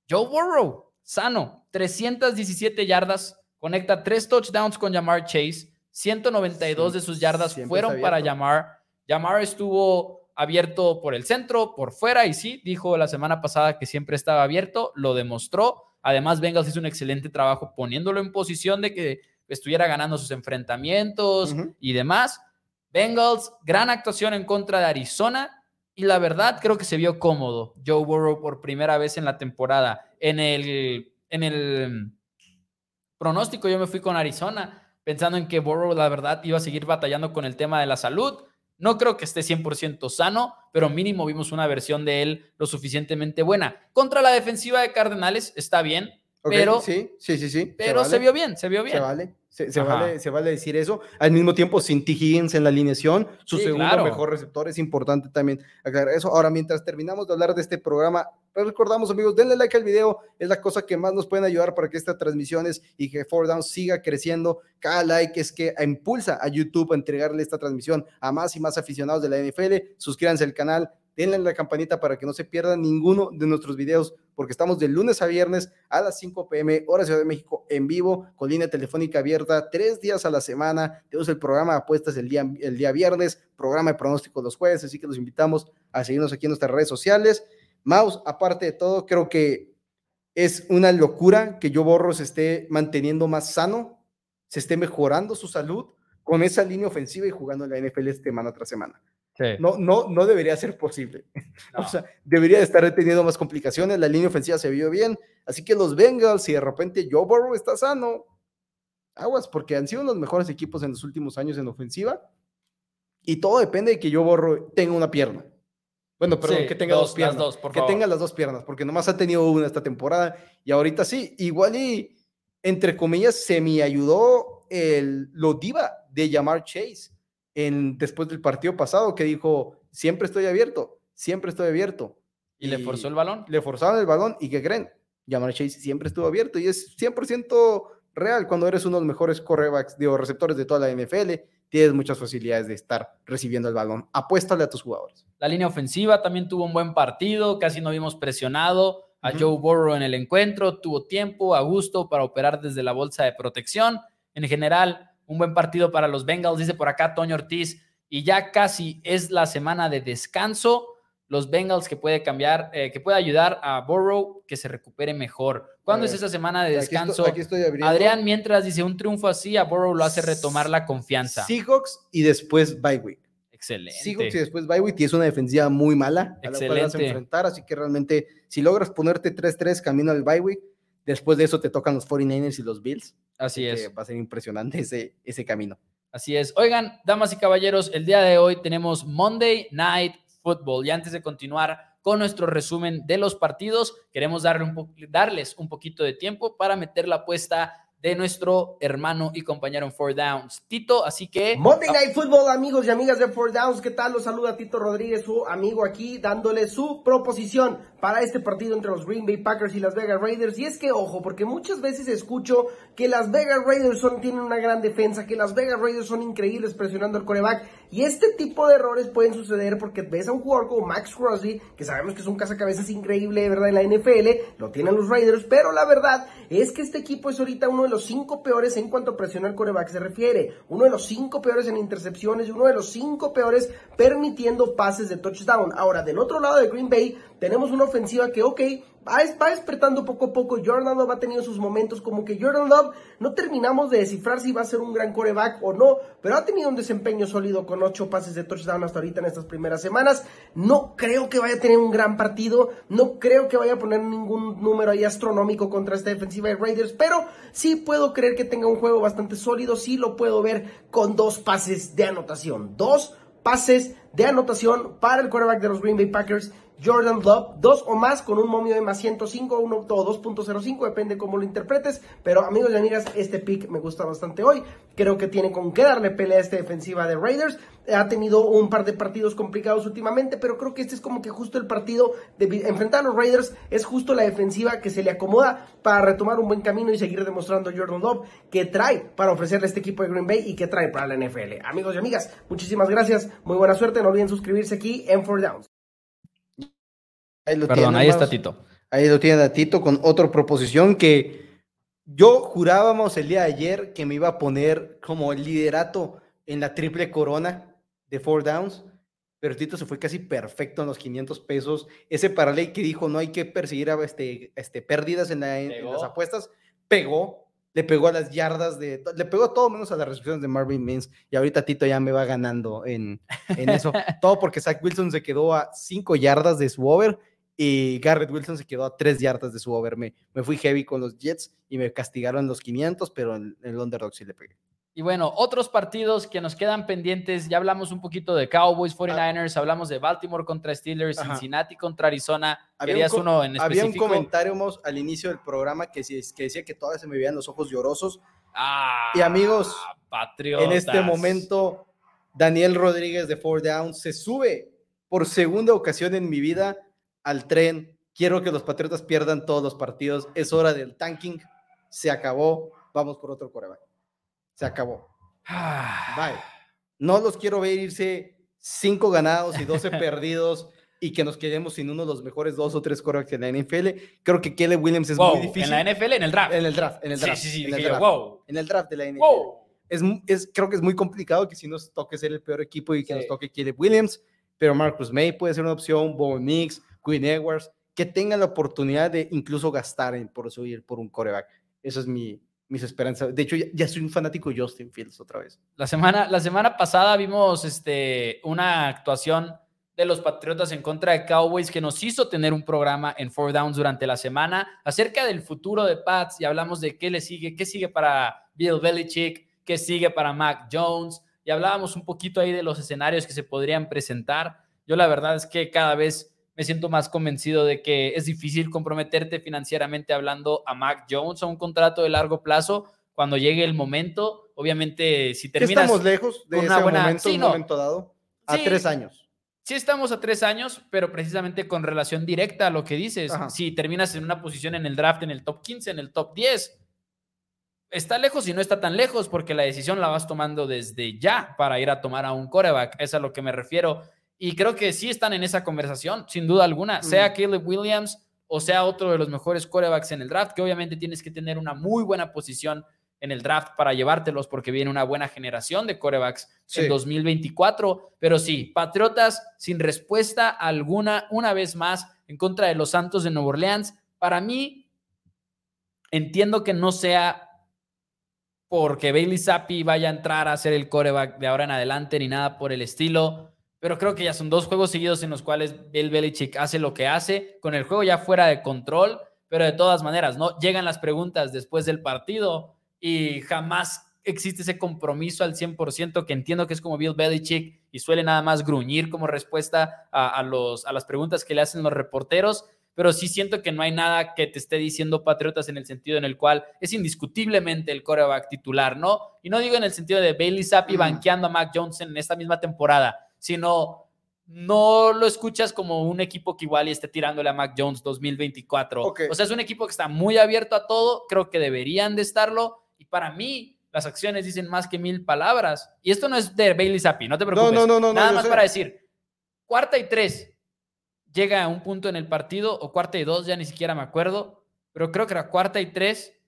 Speaker 1: Joe Burrow, sano, 317 yardas, conecta tres touchdowns con Jamar Chase, 192 de sus yardas fueron para. Jamar. Jamar estuvo abierto por el centro, por fuera, y sí, dijo la semana pasada que siempre estaba abierto, lo demostró. Además, Bengals hizo un excelente trabajo poniéndolo en posición de que estuviera ganando sus enfrentamientos y demás. Bengals, gran actuación en contra de Arizona. Y la verdad, creo que se vio cómodo Joe Burrow por primera vez en la temporada. En el, en el pronóstico, yo me fui con Arizona, pensando en que Burrow, la verdad, iba a seguir batallando con el tema de la salud. No creo que esté 100% sano, pero mínimo vimos una versión de él lo suficientemente buena. Contra la defensiva de Cardenales está bien,
Speaker 2: Ok,
Speaker 1: pero,
Speaker 2: Sí, sí, sí. sí.
Speaker 1: pero se,
Speaker 2: vale.
Speaker 1: vio bien, se vio bien.
Speaker 2: Se vale. Se, vale, se vale decir eso. Al mismo tiempo, sin T. Higgins en la alineación, su
Speaker 1: Sí,
Speaker 2: segundo
Speaker 1: claro.
Speaker 2: mejor receptor, es importante también aclarar eso. Ahora, mientras terminamos de hablar de este programa, recordamos, amigos, denle like al video, es la cosa que más nos pueden ayudar para que estas transmisiones y que Four Down siga creciendo. Cada like es que impulsa a YouTube a entregarle esta transmisión a más y más aficionados de la NFL. Suscríbanse al canal, denle a la campanita para que no se pierdan ninguno de nuestros videos, porque estamos de lunes a viernes a las 5 pm, hora Ciudad de México, en vivo, con línea telefónica abierta, tres días a la semana. Tenemos el programa de apuestas el día, el día viernes, programa de pronósticos los jueves, así que los invitamos a seguirnos aquí en nuestras redes sociales. Mouse, aparte de todo, creo que es una locura que Joe Borro se esté manteniendo más sano, se esté mejorando su salud con esa línea ofensiva y jugando en la NFL semana tras semana. No, no, no debería ser posible.
Speaker 1: No.
Speaker 2: O sea, debería de estar teniendo más complicaciones. La línea ofensiva se vio bien. Así que los Bengals, si de repente Joe Burrow está sano, aguas, porque han sido los mejores equipos en los últimos años en ofensiva. Y todo depende de que Joe Burrow tenga una pierna. Bueno, perdón,
Speaker 1: Sí,
Speaker 2: que tenga
Speaker 1: dos,
Speaker 2: piernas.
Speaker 1: dos, por
Speaker 2: que
Speaker 1: favor.
Speaker 2: tenga las dos piernas, porque nomás ha tenido una esta temporada. Y ahorita sí, igual y, entre comillas, se me ayudó el, lo diva de llamar Chase en, después del partido pasado, que dijo, siempre estoy abierto, siempre estoy abierto.
Speaker 1: ¿Y le forzó el balón?
Speaker 2: Le forzaron el balón y ¿qué creen? Llamar Chase siempre estuvo abierto y es 100% real cuando eres uno de los mejores correbacks, digo, receptores de toda la NFL, tienes muchas facilidades de estar recibiendo el balón. Apuéstale a tus jugadores.
Speaker 1: La línea ofensiva también tuvo un buen partido, casi no vimos presionado a. Joe Burrow en el encuentro, tuvo tiempo a gusto para operar desde la bolsa de protección. En general, un buen partido para los Bengals, dice por acá Toño Ortiz, y ya casi es la semana de descanso. Los Bengals que puede cambiar, eh, que puede ayudar a Burrow que se recupere mejor. ¿Cuándo es esa semana de
Speaker 2: Aquí
Speaker 1: descanso?
Speaker 2: Aquí estoy.
Speaker 1: Adrián, mientras dice un triunfo así, a Burrow lo hace retomar la confianza.
Speaker 2: Seahawks y después bye week.
Speaker 1: Excelente.
Speaker 2: Seahawks y después bye week y es una defensiva muy mala a la cual vas a
Speaker 1: Excelente.
Speaker 2: enfrentar, así que realmente si logras ponerte 3-3 camino al bye week, después de eso te tocan los 49ers y los Bills.
Speaker 1: Así
Speaker 2: que
Speaker 1: es.
Speaker 2: va a ser impresionante ese, ese camino.
Speaker 1: Así es. Oigan, damas y caballeros, el día de hoy tenemos Monday Night Football. Y antes de continuar con nuestro resumen de los partidos, queremos darle un darles un poquito de tiempo para meter la apuesta de nuestro hermano y compañero en Four Downs, Tito. Así que
Speaker 6: Monday Night Football, amigos y amigas de Four Downs, ¿qué tal? Los saluda Tito Rodríguez, su amigo aquí, dándole su proposición para este partido entre los Green Bay Packers y las Vegas Raiders. Y es que, ojo, porque muchas veces escucho que las Vegas Raiders son, tienen una gran defensa, que las Vegas Raiders son increíbles presionando al coreback. Y este tipo de errores pueden suceder porque ves a un jugador como Max Crosby, que sabemos que es un cazacabezas increíble, ¿verdad? En la NFL, lo tienen los Raiders, pero la verdad es que este equipo es ahorita uno de los cinco peores en cuanto a presión al coreback se refiere. Uno de los cinco peores en intercepciones y uno de los cinco peores permitiendo pases de touchdown. Ahora, del otro lado de Green Bay, tenemos una ofensiva que, ok, va, va despertando poco a poco. Jordan Love ha tenido sus momentos, como que Jordan Love no terminamos de descifrar si va a ser un gran coreback o no, pero ha tenido un desempeño sólido con ocho pases de touchdown hasta ahorita en estas primeras semanas. No creo que vaya a tener un gran partido, no creo que vaya a poner ningún número ahí astronómico contra esta defensiva de Raiders, pero sí puedo creer que tenga un juego bastante sólido, sí lo puedo ver con dos pases de anotación, dos pases de anotación para el quarterback de los Green Bay Packers Jordan Love, dos o más con un momio de más 105, 1 o 2.05, depende cómo lo interpretes. Pero amigos y amigas, este pick me gusta bastante hoy. Creo que tiene con qué darle pelea a esta defensiva de Raiders. Ha tenido un par de partidos complicados últimamente, pero creo que este es como que justo el partido de enfrentar a los Raiders. Es justo la defensiva que se le acomoda para retomar un buen camino y seguir demostrando Jordan Love que trae para ofrecerle a este equipo de Green Bay y que trae para la NFL. Amigos y amigas, muchísimas gracias. Muy buena suerte. No olviden suscribirse aquí en 4 Downs.
Speaker 2: Ahí lo
Speaker 1: Perdón,
Speaker 2: tienen,
Speaker 1: ahí está Tito.
Speaker 2: Ahí lo tiene a Tito con otra proposición que yo jurábamos el día de ayer que me iba a poner como el liderato en la triple corona de Four Downs, pero Tito se fue casi perfecto en los 500 pesos. Ese paralel que dijo no hay que perseguir a este, este, pérdidas en, la- en las apuestas, pegó, le pegó a las yardas, de, le pegó a todo menos a las recepciones de Marvin Mims y ahorita Tito ya me va ganando en, en eso. todo porque Zach Wilson se quedó a 5 yardas de su over y Garrett Wilson se quedó a 3 yardas de su over. Me, me fui heavy con los Jets y me castigaron los 500, pero en en el underdog sí le pegué.
Speaker 1: Y bueno, otros partidos que nos quedan pendientes, ya hablamos un poquito de Cowboys, 49ers, hablamos de Baltimore contra Steelers,
Speaker 2: Ah. Ajá.
Speaker 1: Cincinnati contra Arizona.
Speaker 2: Había un
Speaker 1: ¿Querías
Speaker 2: co-
Speaker 1: uno en
Speaker 2: Había un comentario Mos, al inicio del programa que, que decía que todavía se me veían los ojos llorosos.
Speaker 1: Ah,
Speaker 2: Y amigos,
Speaker 1: Patriotas.
Speaker 2: En este momento, Daniel Rodríguez de Four Downs se sube por segunda ocasión en mi vida al tren. Quiero que los Patriotas pierdan todos los partidos. Es hora del tanking. Se acabó. Vamos por otro coreback. Se acabó.
Speaker 1: Ah,
Speaker 2: Bye. No los quiero ver irse cinco ganados y 12 perdidos y que nos quedemos sin uno de los mejores dos o tres corebacks en la NFL. Creo que Caleb Williams es
Speaker 1: wow,
Speaker 2: muy difícil.
Speaker 1: En la NFL, en el draft.
Speaker 2: En el draft, en el draft.
Speaker 1: sí, sí, sí.
Speaker 2: en el draft,
Speaker 1: wow.
Speaker 2: en el draft de la NFL
Speaker 1: Wow.
Speaker 2: es, creo que es muy complicado que si nos toque ser el peor equipo y que nos
Speaker 1: Sí.
Speaker 2: toque Caleb Williams, pero Marcus May puede ser una opción, Bo Nix, Quinn Edwards, que tengan la oportunidad de incluso gastar en, por subir por un coreback. Eso es mi, mis esperanzas. De hecho, ya, ya soy un fanático Justin Fields otra vez.
Speaker 1: La semana, la semana pasada vimos este, una actuación de los Patriotas en contra de Cowboys que nos hizo tener un programa en Four Downs durante la semana acerca del futuro de Pats y hablamos de qué le sigue, qué sigue para Bill Belichick, qué sigue para Mac Jones y hablábamos un poquito ahí de los escenarios que se podrían presentar. Yo la verdad es que cada vez me siento más convencido de que es difícil comprometerte financieramente hablando a Mac Jones a un contrato de largo plazo cuando llegue el momento. Obviamente, si terminas...
Speaker 2: estamos lejos de ese
Speaker 1: buena-
Speaker 2: momento,
Speaker 1: sí,
Speaker 2: un momento dado, a
Speaker 1: Sí.
Speaker 2: tres años.
Speaker 1: Sí estamos a tres años, pero precisamente con relación directa a lo que dices.
Speaker 2: Ajá.
Speaker 1: Si terminas en una posición en el draft, en el top 15, en el top 10, está lejos y no está tan lejos porque la decisión la vas tomando desde ya para ir a tomar a un coreback. Es a lo que me refiero. Y creo que sí están en esa conversación, sin duda alguna, sea. Caleb Williams o sea otro de los mejores corebacks en el draft, que obviamente tienes que tener una muy buena posición en el draft para llevártelos porque viene una buena generación de corebacks
Speaker 2: Sí.
Speaker 1: en 2024. Pero sí, Patriotas sin respuesta alguna, una vez más, en contra de los Santos de Nueva Orleans. Para mí, entiendo que no sea porque Bailey Zappi vaya a entrar a ser el coreback de ahora en adelante ni nada por el estilo. Pero creo que ya son dos juegos seguidos en los cuales Bill Belichick hace lo que hace, con el juego ya fuera de control, pero de todas maneras, ¿no? Llegan las preguntas después del partido y jamás existe ese compromiso al 100% que entiendo que es como Bill Belichick y suele nada más gruñir como respuesta a, a los, a las preguntas que le hacen los reporteros, pero sí siento que no hay nada que te esté diciendo Patriotas en el sentido en el cual es indiscutiblemente el coreback titular, ¿no? Y no digo en el sentido de Bailey Zappi banqueando a Mac Jones en esta misma temporada, sino no lo escuchas como un equipo que igual y esté tirándole a Mac Jones 2024.
Speaker 2: Ok.
Speaker 1: O sea, es un equipo que está muy abierto a todo, creo que deberían de estarlo. Y para mí, las acciones dicen más que mil palabras. Y esto no es de Bailey Zappi, no te preocupes.
Speaker 2: no, no, no,
Speaker 1: Nada más
Speaker 2: sé.
Speaker 1: para decir, cuarta y tres, llega a un punto en el partido, o cuarta y dos, ya ni siquiera me acuerdo, pero creo que era cuarta y tres,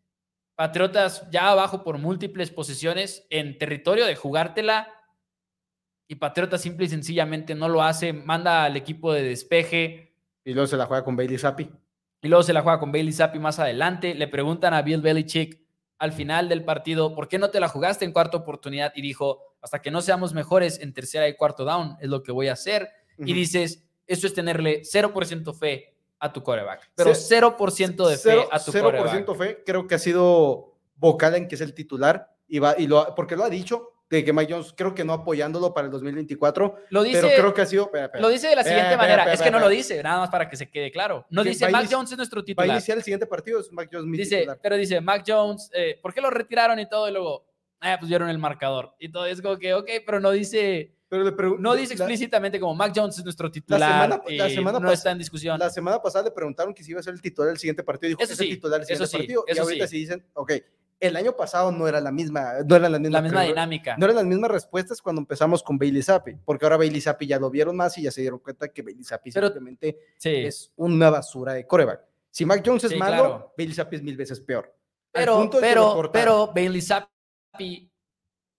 Speaker 1: Patriotas ya abajo por múltiples posiciones en territorio de jugártela y Patriotas simple y sencillamente no lo hace, manda al equipo de despeje
Speaker 2: Y luego se la juega con Bailey Zappi.
Speaker 1: y luego se la juega con Bailey Zappi más adelante. Le preguntan a Bill Belichick al final del partido, ¿por qué no te la jugaste en cuarta oportunidad? Y dijo, hasta que no seamos mejores en tercera y cuarto down, es lo que voy a hacer. Y dices, eso es tenerle 0% fe a tu coreback, pero
Speaker 2: Ce-
Speaker 1: 0% de fe a tu
Speaker 2: 0%
Speaker 1: coreback.
Speaker 2: fe, creo que ha sido vocal en que es el titular y va y lo porque lo ha dicho de que Mike Jones creo que no apoyándolo para el 2024,
Speaker 1: Lo dice,
Speaker 2: pero creo que ha sido espera, espera.
Speaker 1: lo dice de la siguiente
Speaker 2: espera,
Speaker 1: manera, es que no lo dice, nada más para que se quede claro. No dice, Mac
Speaker 2: inici-
Speaker 1: Jones es nuestro
Speaker 2: va a
Speaker 1: titular.
Speaker 2: iniciar el siguiente partido, es Mike Jones mi
Speaker 1: Dice,
Speaker 2: titular.
Speaker 1: pero dice, Mac Jones, eh, ¿por qué lo retiraron y todo? Y luego, ah, pues vieron el marcador. Y todo es como que, ok, pero no dice,
Speaker 2: Pero le
Speaker 1: no dice
Speaker 2: la-
Speaker 1: explícitamente como Mac Jones es nuestro titular.
Speaker 2: semana- la semana
Speaker 1: no está en discusión.
Speaker 2: La semana pasada le preguntaron que si iba a ser el titular del siguiente partido. Dijo
Speaker 1: Eso
Speaker 2: que es
Speaker 1: sí,
Speaker 2: el titular del siguiente
Speaker 1: sí,
Speaker 2: partido. Y ahorita
Speaker 1: sí.
Speaker 2: sí dicen, ok, el año pasado no era la misma, no era la misma,
Speaker 1: la misma
Speaker 2: que-
Speaker 1: dinámica.
Speaker 2: No eran las mismas respuestas cuando empezamos con Bailey Zappi, porque ahora Bailey Zappi ya lo vieron más y ya se dieron cuenta que Bailey Zappi
Speaker 1: Pero-
Speaker 2: simplemente
Speaker 1: sí,
Speaker 2: es una basura de coreback. Si Mac Jones es
Speaker 1: Sí,
Speaker 2: malo,
Speaker 1: claro.
Speaker 2: Bailey Zappi es mil veces peor.
Speaker 1: Pero,
Speaker 2: que
Speaker 1: pero, pero Bailey Zappi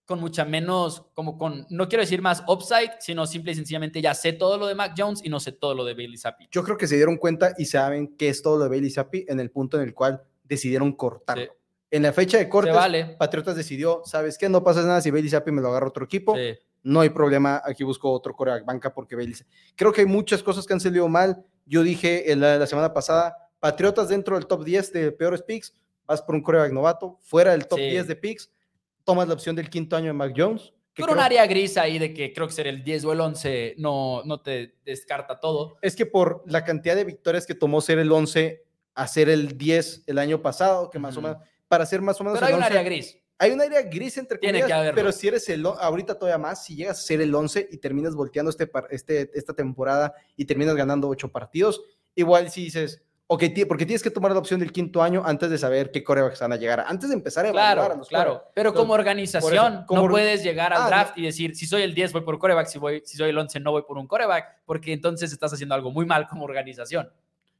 Speaker 1: con mucha menos, como con, no quiero decir más upside, sino simple y sencillamente ya sé todo lo de Mac Jones y no sé todo lo de Bailey Zappi.
Speaker 2: yo creo que se dieron cuenta y saben qué es todo lo de Bailey Zappi en el punto en el cual decidieron cortarlo.
Speaker 1: Sí.
Speaker 2: En la fecha de cortes,
Speaker 1: vale.
Speaker 2: Patriotas decidió, ¿sabes qué? No pasa nada si Bailey Zappi me lo agarra otro equipo.
Speaker 1: Sí.
Speaker 2: no hay problema, aquí busco otro coreback banca porque Bailey. Creo que hay muchas cosas que han salido mal. Yo dije en la, la semana pasada, Patriotas dentro del top 10 de peores picks, vas por un coreback novato, fuera del top
Speaker 1: Sí.
Speaker 2: 10 de picks, tomas la opción del quinto año de Mac Jones.
Speaker 1: Por un área gris ahí de que creo que ser el 10 o el 11 no, no te descarta todo.
Speaker 2: Es que por la cantidad de victorias que tomó ser el 11 a ser el 10 el año pasado, que más o menos, para ser más o menos
Speaker 1: Pero hay un
Speaker 2: 11,
Speaker 1: área gris.
Speaker 2: Hay un área gris entre
Speaker 1: Tiene
Speaker 2: comillas,
Speaker 1: que haberlo.
Speaker 2: pero si eres el, ahorita todavía más, si llegas a ser el 11 y terminas volteando este, este, esta temporada y terminas ganando ocho partidos, igual si dices, ok, porque tienes que tomar la opción del quinto año antes de saber qué corebacks van a llegar, antes de empezar a evaluar a
Speaker 1: Claro,
Speaker 2: los
Speaker 1: claro.
Speaker 2: corebacks.
Speaker 1: Pero
Speaker 2: Entonces,
Speaker 1: como organización,
Speaker 2: como
Speaker 1: no
Speaker 2: or-
Speaker 1: puedes llegar al
Speaker 2: Ah,
Speaker 1: draft y decir, si soy el 10 voy por coreback, si, voy, si soy el 11 no voy por un coreback, porque entonces estás haciendo algo muy mal como organización.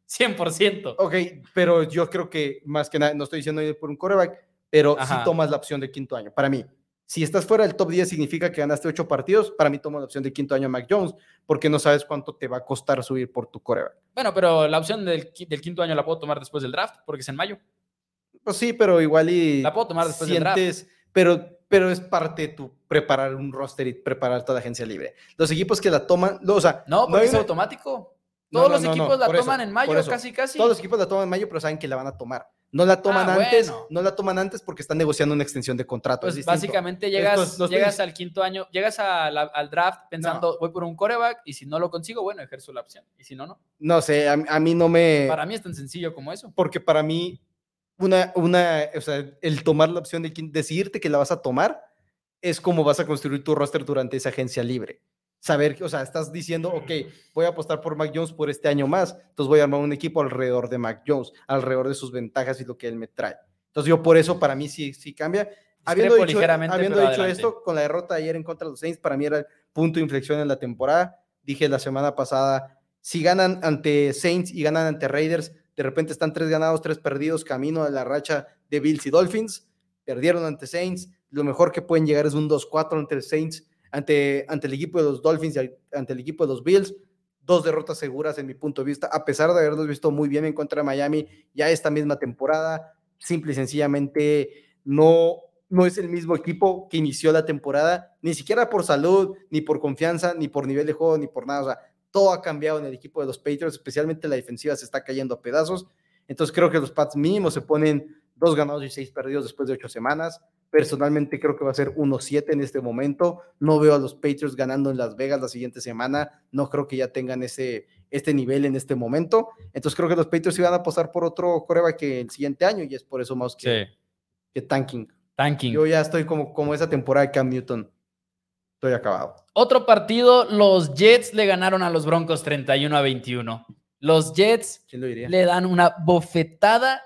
Speaker 1: 100%.
Speaker 2: Ok, pero yo creo que más que nada, no estoy diciendo ir por un coreback, pero sí
Speaker 1: Ajá.
Speaker 2: tomas la opción del quinto año. Para mí, si estás fuera del top 10 significa que ganaste ocho partidos, para mí tomo la opción del quinto año a Mac Jones, porque no sabes cuánto te va a costar subir por tu coreback.
Speaker 1: Bueno, pero la opción del, qui- del quinto año la puedo tomar después del draft, porque es en mayo.
Speaker 2: Pues sí, pero igual y
Speaker 1: La puedo tomar después del draft.
Speaker 2: sientes, pero, pero es parte de tu preparar un roster y preparar toda agencia libre. Los equipos que la toman, no, o sea,
Speaker 1: No, porque es
Speaker 2: una-
Speaker 1: automático. Todos
Speaker 2: no,
Speaker 1: los
Speaker 2: no, no,
Speaker 1: equipos la
Speaker 2: por eso,
Speaker 1: toman en mayo,
Speaker 2: eso.
Speaker 1: casi, casi.
Speaker 2: todos los equipos la toman en mayo, pero saben que la van a tomar. No la toman
Speaker 1: Ah,
Speaker 2: antes,
Speaker 1: bueno.
Speaker 2: no la toman antes porque están negociando una extensión de contrato. es
Speaker 1: Pues básicamente llegas, llegas al quinto año, llegas a la- al draft pensando, voy por un coreback, y si no lo consigo, bueno, ejerzo la opción. Y si no, no.
Speaker 2: No sé, a, a mí no me...
Speaker 1: Para mí es tan sencillo como eso.
Speaker 2: porque para mí, una, una, o sea, el tomar la opción de decidirte que la vas a tomar, es como vas a construir tu roster durante esa agencia libre. Saber, que, o sea, estás diciendo, ok, voy a apostar por Mac Jones por este año más, entonces voy a armar un equipo alrededor de Mac Jones, alrededor de sus ventajas y lo que él me trae. Entonces yo por eso, para mí sí, sí cambia. Habiendo dicho, habiendo dicho esto, con la derrota ayer en contra de los Saints, para mí era el punto de inflexión en la temporada. Dije la semana pasada, si ganan ante Saints y ganan ante Raiders, de repente están tres ganados, tres perdidos, camino a la racha de Bills y Dolphins. Perdieron ante Saints. Lo mejor que pueden llegar es un 2-4 ante Saints, ante, ante el equipo de los Dolphins y ante el equipo de los Bills. Dos derrotas seguras en mi punto de vista, a pesar de haberlos visto muy bien en contra de Miami ya esta misma temporada. Simple y sencillamente no, no es el mismo equipo que inició la temporada, ni siquiera por salud, ni por confianza, ni por nivel de juego, ni por nada. O sea, todo ha cambiado en el equipo de los Patriots, especialmente la defensiva se está cayendo a pedazos. Entonces creo que los Pats mínimo se ponen dos ganados y seis perdidos después de ocho semanas. Personalmente creo que va a ser 1-7 en este momento. No veo a los Patriots ganando en Las Vegas la siguiente semana. No creo que ya tengan ese, este nivel en este momento. Entonces creo que los Patriots iban a apostar por otro coreback que el siguiente año y es por eso más que, que tanking.
Speaker 1: Tanking.
Speaker 2: Yo ya estoy como, como esa temporada de Cam Newton. Estoy acabado.
Speaker 1: Otro partido, los Jets le ganaron a los Broncos 31 a 21. Los Jets
Speaker 2: ¿Quién lo diría?
Speaker 1: le dan una bofetada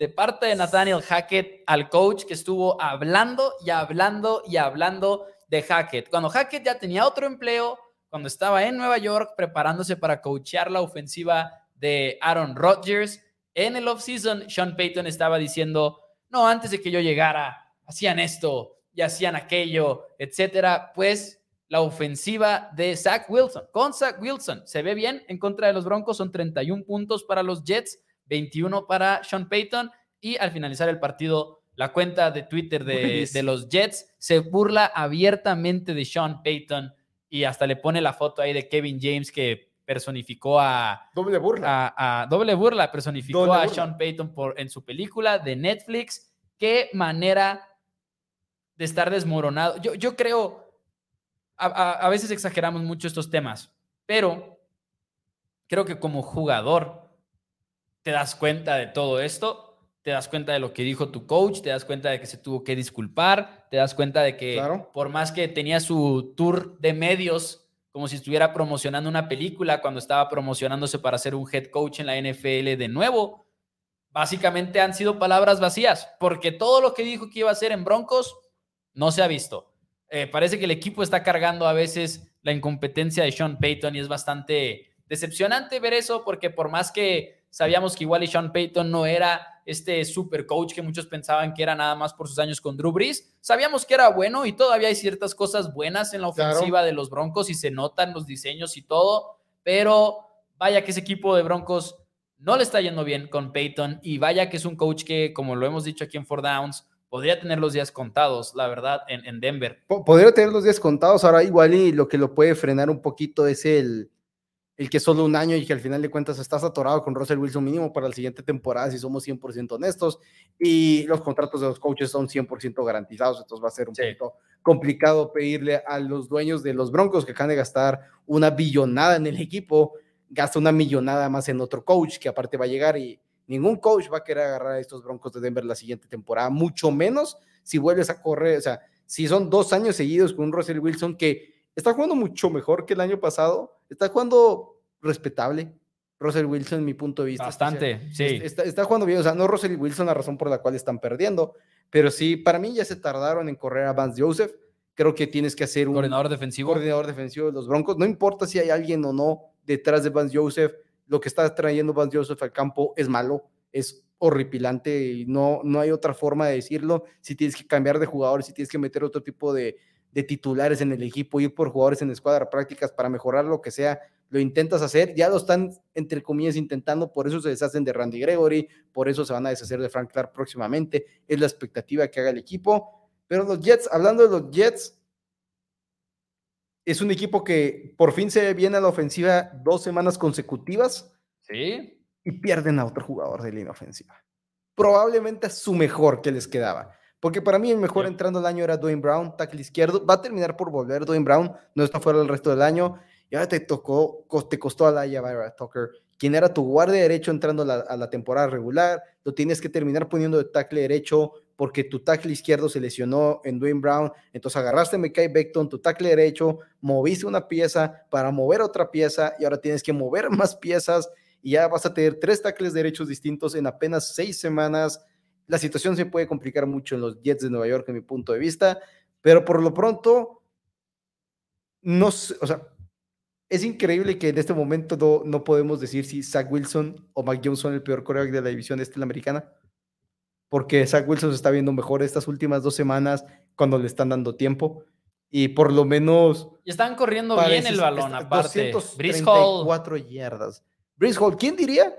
Speaker 1: de parte de Nathaniel Hackett al coach que estuvo hablando y hablando y hablando de Hackett. Cuando Hackett ya tenía otro empleo, cuando estaba en Nueva York preparándose para coachear la ofensiva de Aaron Rodgers, en el offseason, Sean Payton estaba diciendo, no, antes de que yo llegara, hacían esto y hacían aquello, etcétera. Pues la ofensiva de Zach Wilson, con Zach Wilson, se ve bien en contra de los Broncos, son 31 puntos para los Jets, 21 para Sean Payton y al finalizar el partido, la cuenta de Twitter de, de los Jets se burla abiertamente de Sean Payton y hasta le pone la foto ahí de Kevin James que personificó a,
Speaker 2: Doble burla.
Speaker 1: a, a- doble burla, personificó
Speaker 2: Doble
Speaker 1: a
Speaker 2: burla.
Speaker 1: Sean Payton por, en su película de Netflix. Qué manera de estar desmoronado. Yo, yo creo, a, a- a veces exageramos mucho estos temas, pero creo que como jugador te das cuenta de todo esto, te das cuenta de lo que dijo tu coach, te das cuenta de que se tuvo que disculpar, te das cuenta de que
Speaker 2: Claro.
Speaker 1: por más que tenía su tour de medios, como si estuviera promocionando una película cuando estaba promocionándose para ser un head coach en la NFL de nuevo, básicamente han sido palabras vacías, porque todo lo que dijo que iba a hacer en Broncos no se ha visto. Eh, parece que el equipo está cargando a veces la incompetencia de Sean Payton y es bastante decepcionante ver eso, porque por más que sabíamos que igual y Sean Payton no era este super coach que muchos pensaban que era nada más por sus años con Drew Brees, sabíamos que era bueno y todavía hay ciertas cosas buenas en la
Speaker 2: Claro.
Speaker 1: ofensiva de los Broncos y se notan los diseños y todo, pero vaya que ese equipo de Broncos no le está yendo bien con Peyton y vaya que es un coach que, como lo hemos dicho aquí en Four Downs, podría tener los días contados, la verdad, en, en Denver.
Speaker 2: Po- Podría tener los días contados, ahora igual y lo que lo puede frenar un poquito es el, el que solo un año y que al final de cuentas estás atorado con Russell Wilson mínimo para la siguiente temporada, si somos 100% honestos, y los contratos de los coaches son 100% garantizados, entonces va a ser un
Speaker 1: Sí.
Speaker 2: poquito complicado pedirle a los dueños de los Broncos que acaban de gastar una billonada en el equipo, gasta una millonada más en otro coach que aparte va a llegar y ningún coach va a querer agarrar a estos Broncos de Denver la siguiente temporada, mucho menos si vuelves a correr, o sea, si son dos años seguidos con un Russell Wilson que está jugando mucho mejor que el año pasado, está jugando respetable. Russell Wilson, en mi punto de vista.
Speaker 1: Bastante, sí.
Speaker 2: Está, jugando bien, o sea, no Russell Wilson la razón por la cual están perdiendo, pero sí, para mí ya se tardaron en correr a Vance Joseph. Creo que tienes que hacer un
Speaker 1: Coordinador defensivo.
Speaker 2: coordinador defensivo de los Broncos. No importa si hay alguien o no detrás de Vance Joseph, lo que está trayendo Vance Joseph al campo es malo, es horripilante y no, no hay otra forma de decirlo. Si tienes que cambiar de jugadores, si tienes que meter otro tipo de, de titulares en el equipo, ir por jugadores en escuadra prácticas para mejorar lo que sea, lo intentas hacer, ya lo están entre comillas intentando, por eso se deshacen de Randy Gregory, por eso se van a deshacer de Frank Clark próximamente, es la expectativa que haga el equipo. Pero los Jets, hablando de los Jets, es un equipo que por fin se ve bien a la ofensiva dos semanas consecutivas
Speaker 1: Sí.
Speaker 2: y pierden a otro jugador de línea ofensiva. Probablemente a su mejor que les quedaba. Porque para mí el mejor
Speaker 1: Sí.
Speaker 2: entrando el año era Dwayne Brown, tackle izquierdo. Va a terminar por volver Dwayne Brown, no está fuera el resto del año. Y ahora te tocó, te costó a la Javira Tucker, quien era tu guardia derecho entrando a la, a la temporada regular. Lo tienes que terminar poniendo de tackle derecho porque tu tackle izquierdo se lesionó en Dwayne Brown. Entonces agarraste a Mekai Beckton, tu tackle derecho, moviste una pieza para mover otra pieza y ahora tienes que mover más piezas y ya vas a tener tres tackles derechos distintos en apenas seis semanas. La situación se puede complicar mucho en los Jets de Nueva York, en mi punto de vista, pero por lo pronto, no sé, o sea, es increíble que en este momento no, no podemos decir si Zach Wilson o Mac Jones son el peor coreback de la división este de la americana, porque Zach Wilson se está viendo mejor estas últimas dos semanas cuando le están dando tiempo y por lo menos
Speaker 1: Y están corriendo bien el balón, aparte. Brees Hall.
Speaker 2: 234 yardas. Brees Hall, ¿quién diría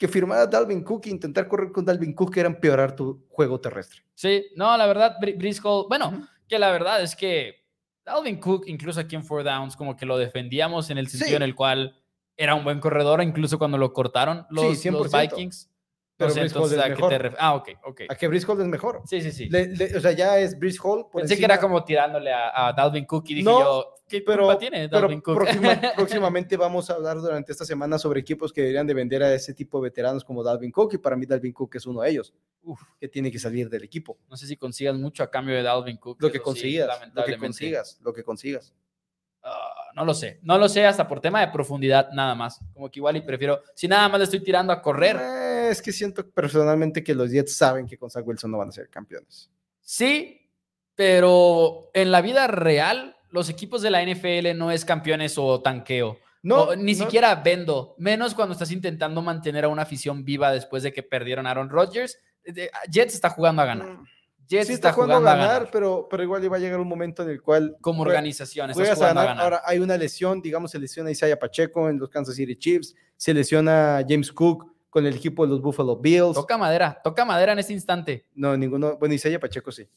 Speaker 2: que firmar a Dalvin Cook e intentar correr con Dalvin Cook era empeorar tu juego terrestre?
Speaker 1: Sí, no, la verdad, Bri- Brees Hall, bueno, que la verdad es que Dalvin Cook, incluso aquí en Four Downs, como que lo defendíamos en el sentido
Speaker 2: Sí.
Speaker 1: en el cual era un buen corredor, incluso cuando lo cortaron los, los
Speaker 2: 100%.
Speaker 1: Vikings.
Speaker 2: Pero
Speaker 1: entonces,
Speaker 2: es
Speaker 1: ¿a qué
Speaker 2: mejor.
Speaker 1: te ref- Ah, ok, ok.
Speaker 2: A que Brees Hall es mejor.
Speaker 1: Sí, sí, sí.
Speaker 2: Le- le- o sea, ya es Brees Hall. por
Speaker 1: Pensé que era como tirándole a, a Dalvin Cook y dije
Speaker 2: No,
Speaker 1: yo, ¿qué
Speaker 2: pero,
Speaker 1: culpa tiene
Speaker 2: pero
Speaker 1: Dalvin Cook?
Speaker 2: próxima- próximamente vamos a hablar durante esta semana sobre equipos que deberían de vender a ese tipo de veteranos como Dalvin Cook y para mí Dalvin Cook es uno de ellos
Speaker 1: Uf.
Speaker 2: que tiene que salir del equipo.
Speaker 1: no sé si consigas mucho a cambio de Dalvin Cook.
Speaker 2: Lo que
Speaker 1: sí,
Speaker 2: consigas, lo que consigas, lo que consigas.
Speaker 1: Ah, no lo sé, no lo sé hasta por tema de profundidad nada más. Como que igual y prefiero, si nada más le estoy tirando a correr,
Speaker 2: Eh, es que siento personalmente que los Jets saben que con Zach Wilson no van a ser campeones.
Speaker 1: sí, pero en la vida real los equipos de la NFL no es campeones o tanqueo.
Speaker 2: No,
Speaker 1: O ni
Speaker 2: no-
Speaker 1: siquiera vendo, menos cuando estás intentando mantener a una afición viva después de que perdieron a Aaron Rodgers. Eh, Jets está jugando a ganar.
Speaker 2: Mm,
Speaker 1: Jets
Speaker 2: Sí,
Speaker 1: está,
Speaker 2: jugando
Speaker 1: jugando
Speaker 2: a ganar,
Speaker 1: ganar.
Speaker 2: pero, pero igual iba a llegar un momento en el cual
Speaker 1: Como organización, estás
Speaker 2: juegas a
Speaker 1: jugando a
Speaker 2: ganar.
Speaker 1: ganar.
Speaker 2: Ahora hay una lesión, digamos, se lesiona Isaiah Pacheco en los Kansas City Chiefs, se lesiona James Cook con el equipo de los Buffalo Bills.
Speaker 1: Toca madera, toca madera en este instante.
Speaker 2: No, ninguno. Bueno, Isaiah Pacheco sí.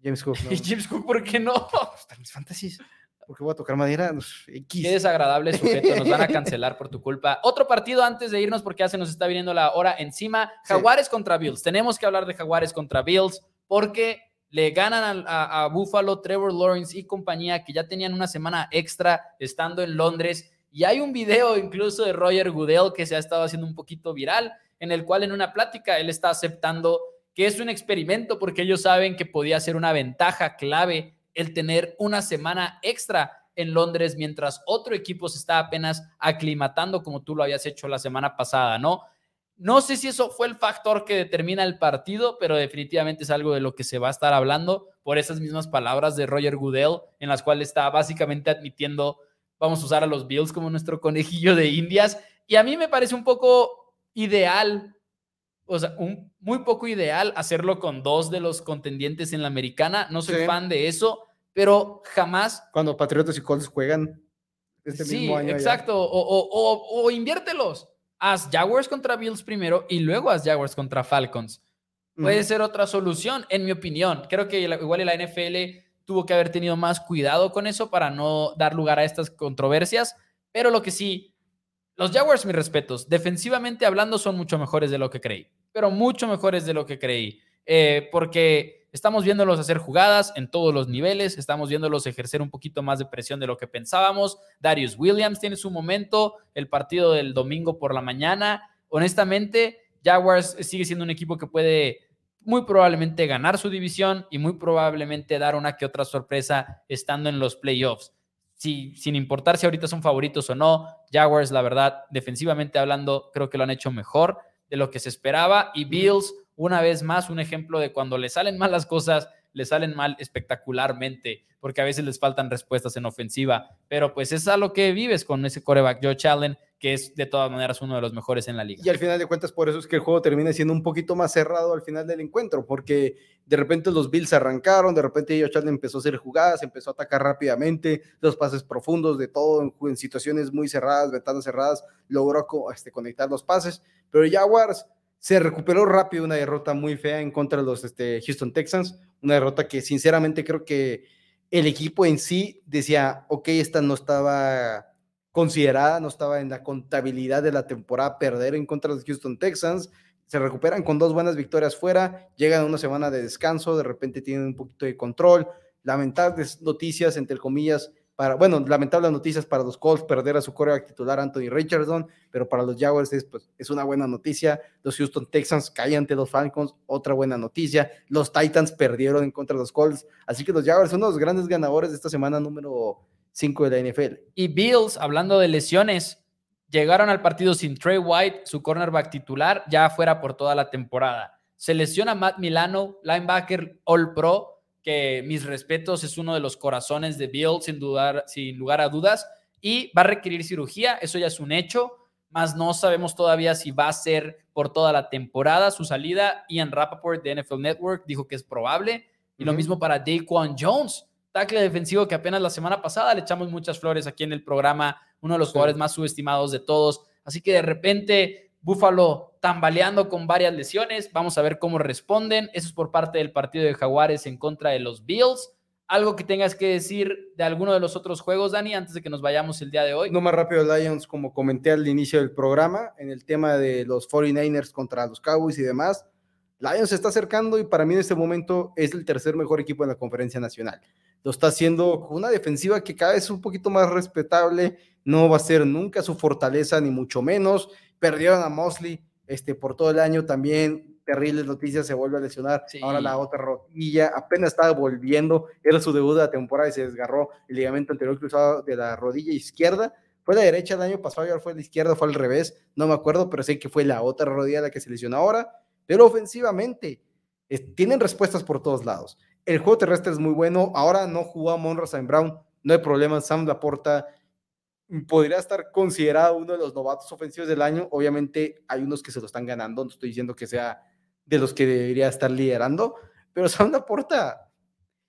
Speaker 2: James Cook no.
Speaker 1: ¿Y James Cook por qué no?
Speaker 2: Están mis fantasies. Porque voy a tocar madera. Pues, X.
Speaker 1: Qué desagradable sujeto, nos van a cancelar por tu culpa. Otro partido antes de irnos porque ya se nos está viniendo la hora encima.
Speaker 2: Sí.
Speaker 1: Jaguares contra Bills. Tenemos que hablar de Jaguares contra Bills porque le ganan a Buffalo, Trevor Lawrence y compañía que ya tenían una semana extra estando en Londres. Y hay un video incluso de Roger Goodell que se ha estado haciendo un poquito viral, en el cual en una plática él está aceptando que es un experimento porque ellos saben que podía ser una ventaja clave el tener una semana extra en Londres mientras otro equipo se está apenas aclimatando como tú lo habías hecho la semana pasada, ¿no? No sé si eso fue el factor que determina el partido, pero definitivamente es algo de lo que se va a estar hablando por esas mismas palabras de Roger Goodell, en las cuales está básicamente admitiendo, vamos a usar a los Bills como nuestro conejillo de indias. Y a mí me parece un poco ideal, o sea, un, muy poco ideal hacerlo con dos de los contendientes en la americana. No soy
Speaker 2: Sí.
Speaker 1: fan de eso, pero jamás
Speaker 2: Cuando Patriotas y Colts juegan este
Speaker 1: sí,
Speaker 2: mismo año.
Speaker 1: exacto. O, o, o, o inviértelos. Haz Jaguars contra Bills primero y luego haz Jaguars contra Falcons. Puede ser otra solución, en mi opinión. Creo que igual la NFL tuvo que haber tenido más cuidado con eso para no dar lugar a estas controversias. Pero lo que sí, los Jaguars, mis respetos, defensivamente hablando, son mucho mejores de lo que creí. Pero mucho mejores de lo que creí. Eh, porque estamos viéndolos hacer jugadas en todos los niveles, estamos viéndolos ejercer un poquito más de presión de lo que pensábamos. Darius Williams tiene su momento, el partido del domingo por la mañana. Honestamente, Jaguars sigue siendo un equipo que puede muy probablemente ganar su división y muy probablemente dar una que otra sorpresa estando en los playoffs. Si, sin importar si ahorita son favoritos o no, Jaguars, la verdad, defensivamente hablando, creo que lo han hecho mejor de lo que se esperaba. Y Bills, una vez más, un ejemplo de cuando le salen mal las cosas, le salen mal espectacularmente, porque a veces les faltan respuestas en ofensiva. Pero pues es a lo que vives con ese coreback, Joe Allen, que es de todas maneras uno de los mejores en la liga.
Speaker 2: Y al final de cuentas, por eso es que el juego termina siendo un poquito más cerrado al final del encuentro, porque de repente los Bills arrancaron, de repente Josh Allen empezó a hacer jugadas, empezó a atacar rápidamente, los pases profundos de todo, en, situaciones muy cerradas, ventanas cerradas, logró este, conectar los pases, pero Jaguars se recuperó rápido una derrota muy fea en contra de los este, Houston Texans, una derrota que sinceramente creo que el equipo en sí decía, ok, esta no estaba considerada, no estaba en la contabilidad de la temporada perder en contra de los Houston Texans. Se recuperan con dos buenas victorias fuera, llegan a una semana de descanso, de repente tienen un poquito de control. Lamentables noticias, entre comillas, para, bueno, lamentables noticias para los Colts perder a su coreback titular Anthony Richardson, pero para los Jaguars es, pues, es una buena noticia. Los Houston Texans caen ante los Falcons, otra buena noticia. Los Titans perdieron en contra de los Colts, así que los Jaguars son los grandes ganadores de esta semana número 5 de la NFL.
Speaker 1: Y Bills, hablando de lesiones, llegaron al partido sin Trey White, su cornerback titular, ya fuera por toda la temporada. Se lesiona Matt Milano, linebacker All Pro, que mis respetos es uno de los corazones de Bills, sin, dudar, sin lugar a dudas, y va a requerir cirugía, eso ya es un hecho, más no sabemos todavía si va a ser por toda la temporada su salida. Ian Rappaport de NFL Network dijo que es probable, y lo mismo para Daquan Jones, tackle defensivo que apenas la semana pasada le echamos muchas flores aquí en el programa, uno de los
Speaker 2: Sí.
Speaker 1: jugadores más subestimados de todos. Así que de repente Buffalo tambaleando con varias lesiones, vamos a ver cómo responden. Eso es por parte del partido de Jaguares en contra de los Bills. algo que tengas que decir de alguno de los otros juegos, Dani, antes de que nos vayamos el día de hoy.
Speaker 2: No más rápido, Lions, como comenté al inicio del programa, en el tema de los 49ers contra los Cowboys y demás. Lions se está acercando y para mí en este momento es el tercer mejor equipo en la conferencia nacional. Lo está haciendo con una defensiva que cada vez es un poquito más respetable, no va a ser nunca su fortaleza ni mucho menos. Perdieron a Mosley este, por todo el año también, terribles noticias, se vuelve a lesionar, ahora la otra rodilla, apenas estaba volviendo, era su debut de la temporada y se desgarró el ligamento anterior cruzado de la rodilla izquierda, fue la derecha el año pasado ahora fue la izquierda, fue al revés, no me acuerdo, pero sé que fue la otra rodilla la que se lesionó ahora, pero ofensivamente tienen respuestas por todos lados. El juego terrestre es muy bueno, ahora no jugó a Monroe Brown, no hay problema, Sam Laporta podría estar considerado uno de los novatos ofensivos del año. Obviamente hay unos que se lo están ganando, no estoy diciendo que sea de los que debería estar liderando, pero Sam Laporta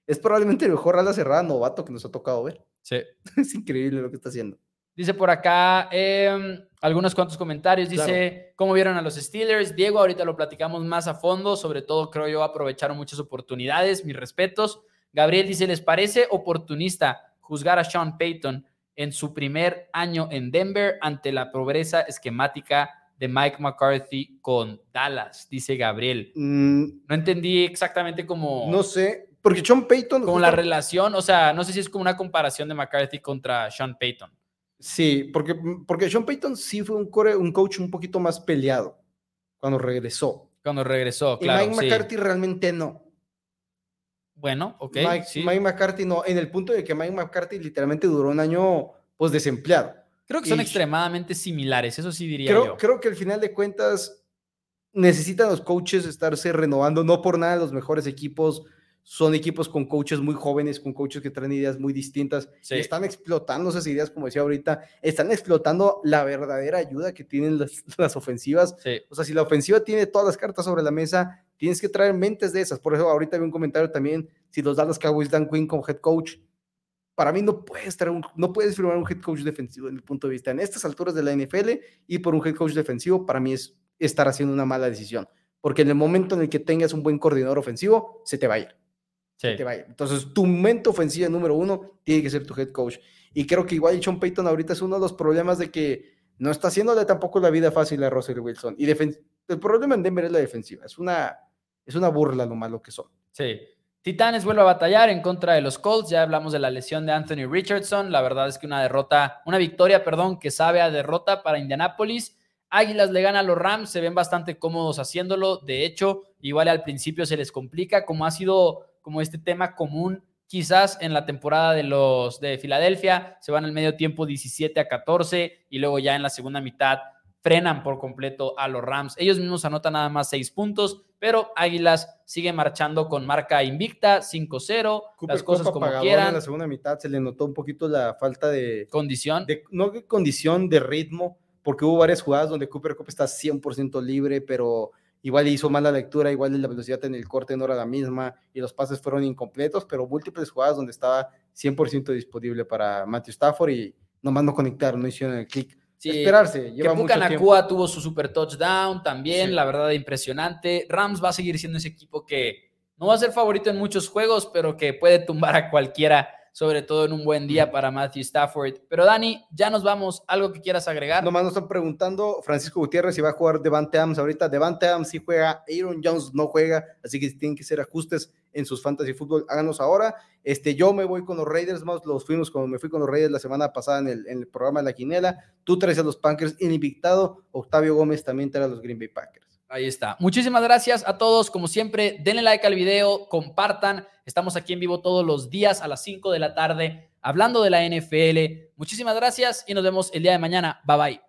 Speaker 2: es probablemente el mejor ala cerrada novato que nos ha tocado ver.
Speaker 1: Sí.
Speaker 2: Es increíble lo que está haciendo.
Speaker 1: Dice por acá em, algunos cuantos comentarios. Dice, ¿cómo vieron a los Steelers? Diego, ahorita lo platicamos más a fondo. Sobre todo, creo yo, aprovecharon muchas oportunidades. Mis respetos. Gabriel dice, ¿les parece oportunista juzgar a Sean Payton en su primer año en Denver ante la pobreza esquemática de Mike McCarthy con Dallas, dice Gabriel. Mm. no entendí exactamente cómo...
Speaker 2: No sé, porque Sean Payton...
Speaker 1: Como la relación, o sea, no sé si es como una comparación de McCarthy contra Sean Payton.
Speaker 2: Sí, porque, porque Sean Payton sí fue un, un coach un poquito más peleado cuando regresó.
Speaker 1: Cuando regresó, claro.
Speaker 2: Y Mike McCarthy realmente no.
Speaker 1: Bueno, ok.
Speaker 2: Mike, McCarthy no, en el punto de que Mike McCarthy literalmente duró un año pues desempleado.
Speaker 1: Creo que son extremadamente similares, eso sí diría
Speaker 2: creo,
Speaker 1: yo.
Speaker 2: Creo que al final de cuentas necesitan los coaches estarse renovando, no por nada los mejores equipos son equipos con coaches muy jóvenes, con coaches que traen ideas muy distintas y están explotando esas ideas, como decía ahorita, están explotando la verdadera ayuda que tienen las, ofensivas. O sea, si la ofensiva tiene todas las cartas sobre la mesa, tienes que traer mentes de esas. Por eso ahorita vi un comentario también, si los Dallas Cowboys dan Quinn como head coach, para mí no puedes, traer un, no puedes firmar un head coach defensivo en el punto de vista. En estas alturas de la NFL y por un head coach defensivo, para mí es estar haciendo una mala decisión. Porque en el momento en el que tengas un buen coordinador ofensivo, se te va a ir. Entonces, tu momento ofensivo número uno tiene que ser tu head coach. Y creo que igual Sean Payton ahorita es uno de los problemas de que no está haciéndole tampoco la vida fácil a Russell Wilson. Y el problema en Denver es la defensiva. Es una, es una burla lo malo que son.
Speaker 1: Sí. Titanes vuelve a batallar en contra de los Colts. Ya hablamos de la lesión de Anthony Richardson. La verdad es que una derrota, una victoria, perdón, que sabe a derrota para Indianapolis. Águilas le gana a los Rams, se ven bastante cómodos haciéndolo. De hecho, igual al principio se les complica, como ha sido como este tema común quizás en la temporada de los de Filadelfia, se van al medio tiempo 17 a 14 y luego ya en la segunda mitad frenan por completo a los Rams. Ellos mismos anotan nada más 6 puntos, pero Águilas sigue marchando con marca invicta, 5-0, las cosas como quieran.
Speaker 2: En la segunda mitad se le notó un poquito la falta de
Speaker 1: condición,
Speaker 2: de, no de condición, de ritmo, porque hubo varias jugadas donde Cooper Cup está 100% libre, pero igual hizo mala lectura, igual la velocidad en el corte no era la misma y los pases fueron incompletos, pero múltiples jugadas donde estaba 100% disponible para Matthew Stafford y nomás no conectar, no hicieron el clic. Esperarse, lleva que
Speaker 1: Puka Nakua tuvo su super touchdown también, la verdad impresionante. Rams va a seguir siendo ese equipo que no va a ser favorito en muchos juegos, pero que puede tumbar a cualquiera sobre todo en un buen día para Matthew Stafford. Pero Dani, ya nos vamos. ¿Algo que quieras agregar?
Speaker 2: Nomás nos están preguntando Francisco Gutiérrez si va a jugar Devante Adams ahorita. Devante Adams sí juega, Aaron Jones no juega, así que tienen que ser ajustes en sus fantasy fútbol, háganos ahora. Este, yo me voy con los Raiders, más los fuimos como me fui con los Raiders la semana pasada en el, programa de la Quinela. Tú traes a los Packers invictado, Octavio Gómez también trae a los Green Bay Packers.
Speaker 1: Ahí está. Muchísimas gracias a todos. Como siempre, denle like al video, compartan. Estamos aquí en vivo todos los días a las 5 de la tarde hablando de la NFL. Muchísimas gracias y nos vemos el día de mañana. Bye bye.